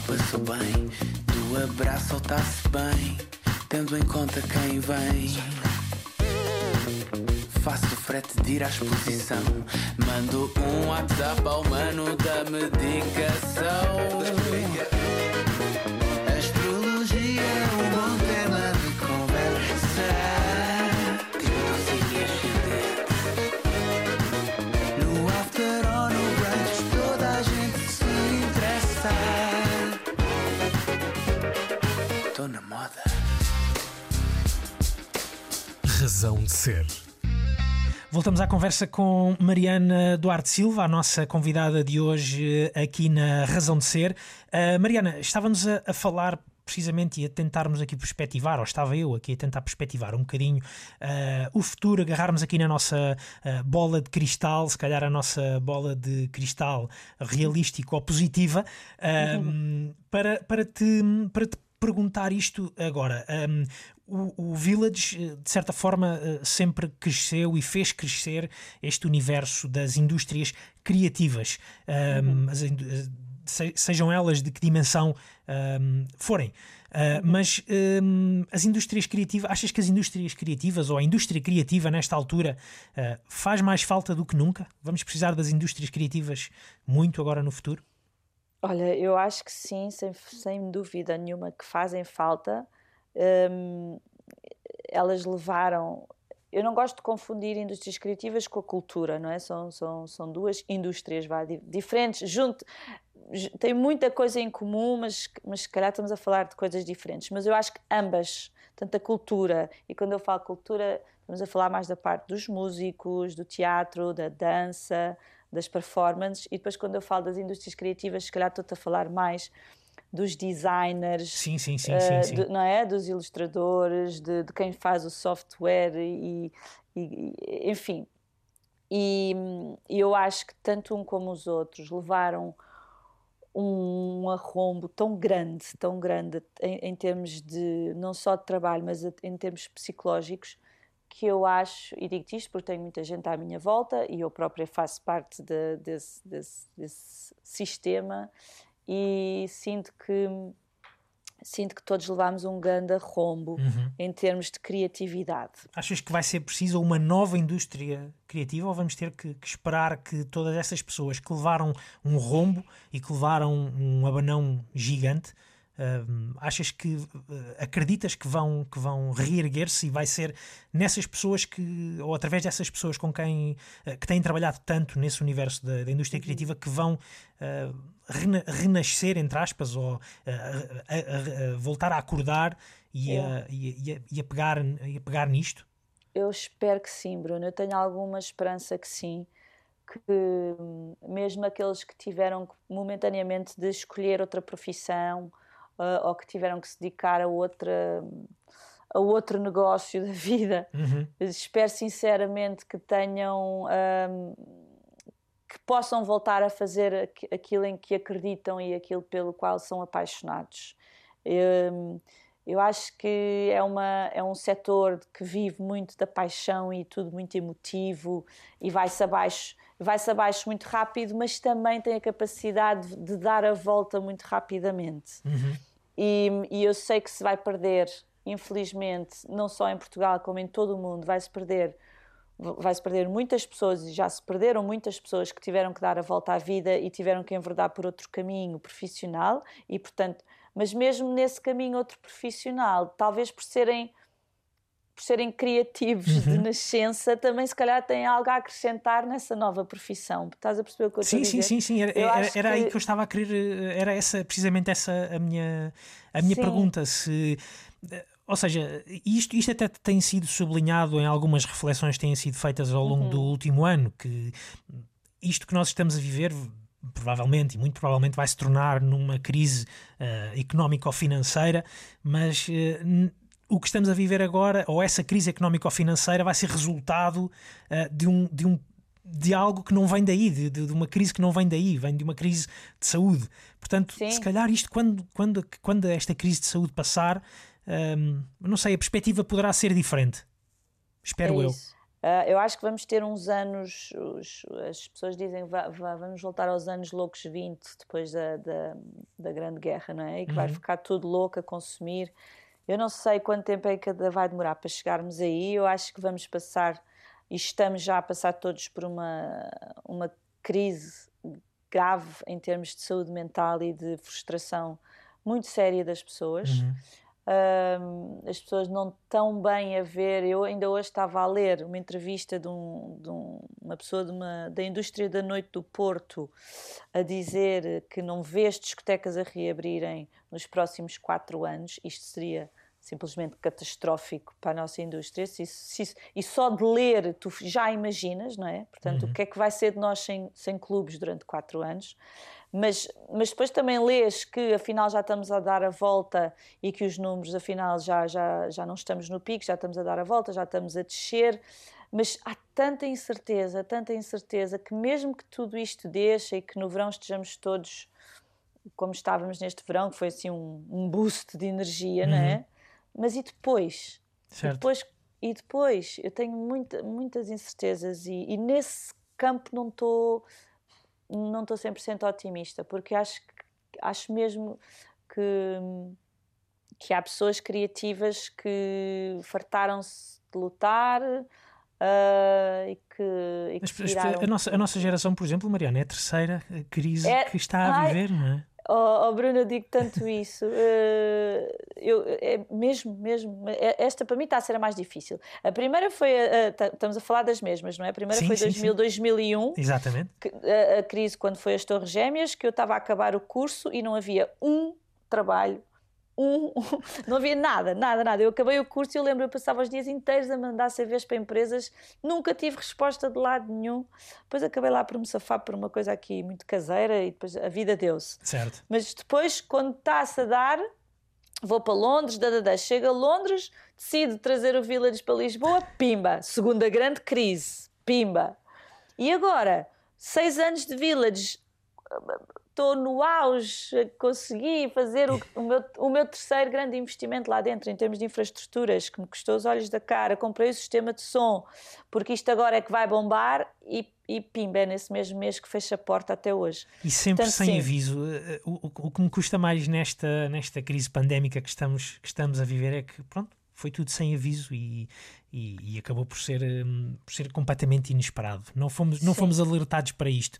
beijoca ao passo bem, do abraço ao tá-se bem, tendo em conta quem vem. faço frete de ir à exposição. Mando um WhatsApp ao mano da medicação. Razão de ser. Voltamos à conversa com Mariana Duarte Silva, a nossa convidada de hoje eh, aqui na Razão de Ser. Uh, Mariana, estávamos a, a, falar precisamente e a tentarmos aqui perspectivar, ou estava eu aqui a tentar perspectivar um bocadinho uh, o futuro, agarrarmos aqui na nossa uh, bola de cristal, se calhar a nossa bola de cristal realístico ou positiva, uhum. para, para, te, para te perguntar isto agora. Um, o, o, Village, eh, de certa forma, eh, sempre cresceu e fez crescer este universo das indústrias criativas, um, as, eh, sejam elas de que dimensão um, forem. Uh, mas um, as indústrias criativas, achas que as indústrias criativas ou a indústria criativa nesta altura uh, faz mais falta do que nunca? Vamos precisar das indústrias criativas muito agora no futuro? Olha, eu acho que sim, sem, sem dúvida nenhuma que fazem falta um, elas levaram. Eu não gosto de confundir indústrias criativas com a cultura, não é? São, são, são duas indústrias vá, diferentes, junto, tem muita coisa em comum, mas, mas se calhar estamos a falar de coisas diferentes. Mas eu acho que ambas, tanto a cultura, e quando eu falo cultura, estamos a falar mais da parte dos músicos, do teatro, da dança, das performances, e depois quando eu falo das indústrias criativas, se calhar estou-te a falar mais dos designers, sim, sim, sim, uh. De, não é? dos ilustradores, de, de, quem faz o software e, e enfim. E, e, eu acho que tanto um como os outros levaram um arrombo tão grande, tão grande em, em termos de não só de trabalho, mas em termos psicológicos, que eu acho, e digo isto porque tenho muita gente à minha volta e eu própria faço parte de, desse, desse, desse sistema e sinto que sinto que todos levamos um grande rombo uhum. em termos de criatividade. Achas que vai ser preciso uma nova indústria criativa ou vamos ter que, que esperar que todas essas pessoas que levaram um rombo e que levaram um abanão gigante Uh, achas que uh, acreditas que vão que vão reerguer-se e vai ser nessas pessoas que ou através dessas pessoas com quem uh, que têm trabalhado tanto nesse universo da, da indústria criativa que vão rena renascer entre aspas ou voltar a acordar e, a, e, a, e, a, pegar e a pegar nisto? Eu espero que sim, Bruno. Eu tenho alguma esperança que sim que hum, mesmo aqueles que tiveram momentaneamente de escolher outra profissão uh, ou que tiveram que se dedicar a outra a outro negócio da vida. Uhum. Espero sinceramente que tenham um, que possam voltar a fazer aquilo em que acreditam e aquilo pelo qual são apaixonados. Eu, eu acho que é, uma, é um setor que vive muito da paixão e tudo muito emotivo e vai-se abaixo, vai-se abaixo muito rápido, mas também tem a capacidade de dar a volta muito rapidamente. Uhum. E, e eu sei que se vai perder, infelizmente, não só em Portugal como em todo o mundo, vai-se perder vai-se perder muitas pessoas e já se perderam muitas pessoas que tiveram que dar a volta à vida e tiveram que enverdar por outro caminho profissional e portanto mas mesmo nesse caminho outro profissional talvez por serem por serem criativos uhum. de nascença, também se calhar têm algo a acrescentar nessa nova profissão. Estás a perceber o que eu sim, estou a dizer? Sim, sim, sim. Era, era, era que... aí que eu estava a querer, era essa, precisamente essa a minha, a minha pergunta. Se, ou seja, isto, isto até tem sido sublinhado em algumas reflexões que têm sido feitas ao longo uhum. do último ano, que isto que nós estamos a viver provavelmente e muito provavelmente vai se tornar numa crise uh, económico-financeira, mas uh, o que estamos a viver agora, ou essa crise económico-financeira, vai ser resultado uh, de, um, de, um, de algo que não vem daí, de, de, uma crise que não vem daí, vem de uma crise de saúde. Portanto, Sim. se calhar isto, quando, quando, quando esta crise de saúde passar, um, ehm, não sei, a perspectiva poderá ser diferente. Espero é eu. Uh, eu acho que vamos ter uns anos, os, as pessoas dizem vamos voltar aos anos loucos 20, depois da, da, da Grande Guerra, não é? E que uhum. vai ficar tudo louco a consumir eu não sei quanto tempo é que vai demorar para chegarmos aí. Eu acho que vamos passar e estamos já a passar todos por uma, uma crise grave em termos de saúde mental e de frustração muito séria das pessoas. Uhum. As pessoas não estão bem a ver. Eu ainda hoje estava a ler uma entrevista de, um, de um, uma pessoa de uma, da indústria da noite do Porto a dizer que não vê as discotecas a reabrirem nos próximos quatro anos. Isto seria simplesmente catastrófico para a nossa indústria. Se se e só de ler tu já imaginas, não é? Portanto, uhum. o que é que vai ser de nós sem, sem clubes durante quatro anos? Mas, mas depois também lês que afinal já estamos a dar a volta e que os números afinal já, já, já não estamos no pico, já estamos a dar a volta, já estamos a descer. Mas há tanta incerteza, tanta incerteza, que mesmo que tudo isto deixe e que no verão estejamos todos como estávamos neste verão, que foi assim um, um boost de energia, uhum. não é? Uhum. Mas e depois? Certo. E depois, e depois eu tenho muita, muitas incertezas e, e nesse campo não estou não estou 100% otimista, porque acho, acho mesmo que, que há pessoas criativas que fartaram-se de lutar uh, e que, e que Mas, a, nossa, a nossa geração, por exemplo, Mariana, é a terceira crise é, que está a viver, ai, não é? Oh, oh, Bruno, eu digo tanto isso. Uh, eu, é mesmo, mesmo. É, esta para mim está a ser a mais difícil. A primeira foi. A, a, estamos a falar das mesmas, não é? A primeira sim, foi sim, 2000, sim. 2001. Exatamente. Que, a, a, crise quando foi as Torres Gêmeas, que eu estava a acabar o curso e não havia um trabalho um, [LAUGHS] não havia nada, nada, nada. Eu acabei o curso e eu lembro, eu passava os dias inteiros a mandar CVs para empresas, nunca tive resposta de lado nenhum. Depois acabei lá por me safar por uma coisa aqui muito caseira e depois a vida deu-se. Certo. Mas depois, quando está-se a dar, vou para Londres, da, chego a Londres, decido trazer o Village para Lisboa, pimba, segunda grande crise, pimba. E agora, seis anos de Village estou no auge, consegui fazer o, o, meu, o meu terceiro grande investimento lá dentro, em termos de infraestruturas, que me custou os olhos da cara. Comprei o sistema de som, porque isto agora é que vai bombar e, e pimba, é nesse mesmo mês que fecha a porta até hoje. E sempre Portanto, sem sim. aviso. Eh, o, o, o, que me custa mais nesta, nesta crise pandémica que estamos, que estamos a viver é que, pronto, foi tudo sem aviso e, e, e, acabou por ser, um, por ser completamente inesperado. Não fomos, não fomos alertados para isto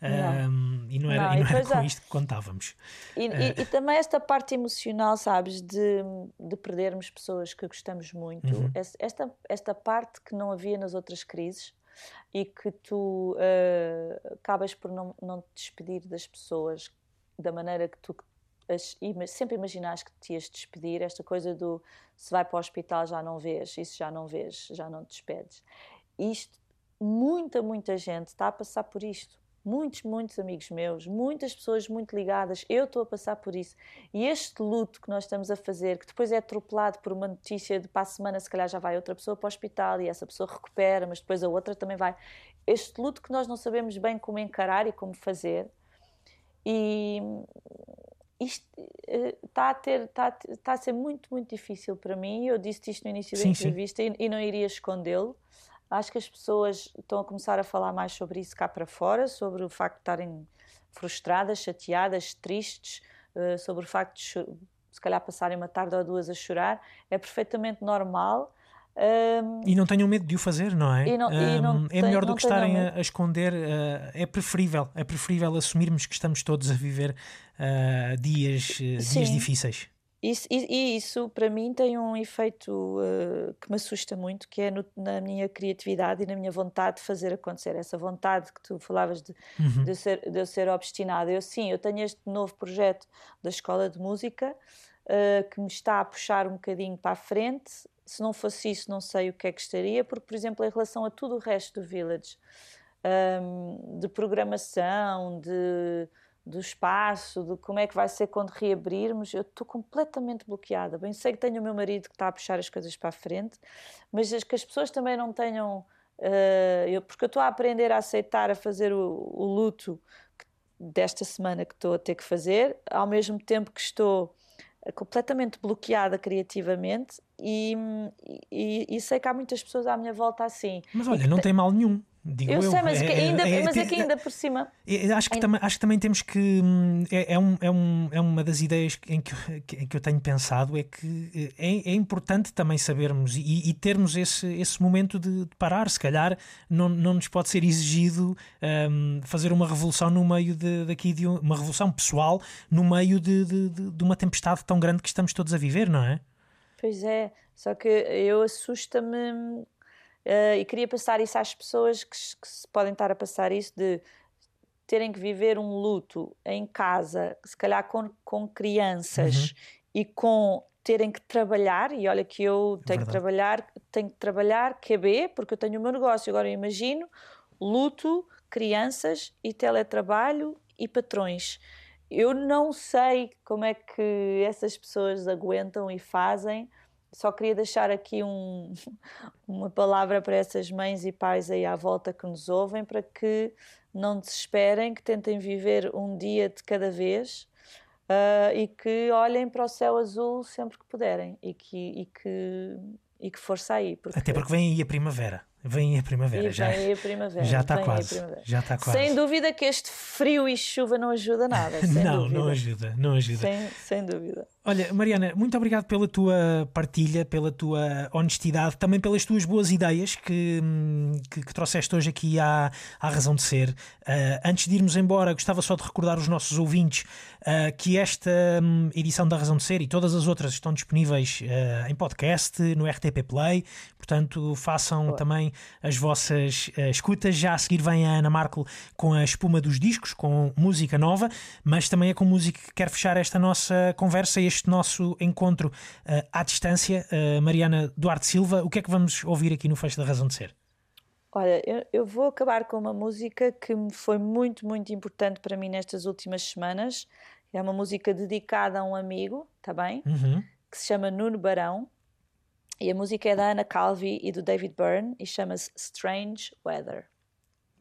um, e não era, não, e não era com isto que contávamos. E, uh, e, também esta parte emocional, sabes, de, de perdermos pessoas que gostamos muito, uhum. esta, esta parte que não havia nas outras crises e que tu uh, acabas por não, não te despedir das pessoas da maneira que tu sempre imaginaste que te ias despedir, esta coisa do se vai para o hospital já não vês, isso já não vês, já não te despedes. Isto, muita, muita gente está a passar por isto. Muitos, muitos amigos meus, muitas pessoas muito ligadas, eu estou a passar por isso. E este luto que nós estamos a fazer, que depois é atropelado por uma notícia de para a semana, se calhar já vai outra pessoa para o hospital e essa pessoa recupera, mas depois a outra também vai. Este luto que nós não sabemos bem como encarar e como fazer. E, isto está eh, a ter está, está a ser muito muito difícil para mim. Eu disse isto no início da sim, entrevista sim. E, e, não iria escondê-lo. Acho que as pessoas estão a começar a falar mais sobre isso cá para fora sobre o facto de estarem frustradas chateadas tristes uh, sobre o facto de se calhar passarem uma tarde ou duas a chorar. É perfeitamente normal um, e não tenham medo de o fazer, não é? Não, um, é melhor do que estarem a, a, esconder. Uh, é preferível, é preferível assumirmos que estamos todos a viver uh, dias, uh, dias difíceis. Isso, e, e, isso para mim tem um efeito que me assusta muito, que é no, na minha criatividade e na minha vontade de fazer acontecer. Essa vontade que tu falavas de, uhum. de, eu, ser, de eu ser obstinada. Eu sim, eu tenho este novo projeto da Escola de Música que me está a puxar um bocadinho para a frente se não fosse isso, não sei o que é que estaria, porque, por exemplo, em relação a tudo o resto do Village, um, de programação, de, do espaço, de como é que vai ser quando reabrirmos, eu estou completamente bloqueada. Bem, sei que tenho o meu marido que está a puxar as coisas para a frente, mas que as pessoas também não tenham. Uh, eu, porque eu estou a aprender a aceitar, a fazer o, o luto desta semana que estou a ter que fazer, ao mesmo tempo que estou completamente bloqueada criativamente e, e, e, sei que há muitas pessoas à minha volta assim. Mas olha, não tem mal nenhum. Digo Eu eu, sei, mas, que É- ainda, é- mas é é- que ainda por cima. Eu Acho que, Ainda- também, acho que também temos que. hum, É, é, um- é, um- é uma das ideias em que, em que eu tenho pensado é que é, é importante também sabermos e, e termos esse, esse momento de, de parar. Se calhar não, não nos pode ser exigido hum, fazer uma revolução no meio de, daqui de um- uma revolução pessoal no meio de, de, de- de uma tempestade tão grande que estamos todos a viver, não é? Pois é, só que eu assusta-me eh, e queria passar isso às pessoas que, se- que se podem estar a passar isso de terem que viver um luto em casa, se calhar com, com crianças e com terem que trabalhar, e olha que eu tenho que Verdade. trabalhar, tenho que trabalhar QB, porque eu tenho o meu negócio, agora eu imagino luto, crianças e teletrabalho e patrões. Eu não sei como é que essas pessoas aguentam e fazem. Só queria deixar aqui um- [LAUGHS] uma palavra para essas mães e pais aí à volta que nos ouvem, para que não desesperem, que tentem viver um dia de cada vez ah, e que olhem para o céu azul sempre que puderem e que, e que, e que força aí. Até porque vem aí a primavera. Vem a primavera. e já, vem a primavera. já está quase. Já está quase. Sem dúvida que este frio e chuva não ajuda nada. [LAUGHS] Não, dúvida. não ajuda, não ajuda. Sem, sem dúvida. Olha, Mariana, muito obrigado pela tua partilha, pela tua honestidade, também pelas tuas boas ideias que, hum, que, que trouxeste hoje aqui à, à Razão de Ser. Ah, antes de irmos embora, gostava só de recordar os nossos ouvintes ah, que esta hum, edição da Razão de Ser e todas as outras estão disponíveis ah, em podcast, no RTP Play, portanto façam também as vossas escutas. Já a seguir vem a Ana Markel com a espuma dos discos, com música nova, mas também é com música que quer fechar esta nossa conversa, este nosso encontro ah, à distância. Ah, Mariana Duarte Silva, o que é que vamos ouvir aqui no Fecho da Razão de Ser? Olha, eu, eu vou acabar com uma música que foi muito, muito importante para mim nestas últimas semanas. É uma música dedicada a um amigo, tá bem? Uhum. Que se chama Nuno Barão. E a música é da Ana Calvi e do David Byrne e chama-se Strange Weather.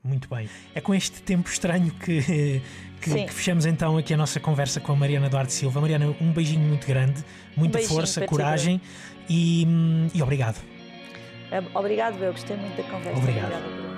Muito bem. É com este tempo estranho que, que, que fechamos então aqui a nossa conversa com a Mariana Duarte Silva. Mariana, um beijinho muito grande, muita beijinho força, coragem e, hum, e obrigado. Obrigado, eu gostei muito da conversa. Obrigado. Obrigada,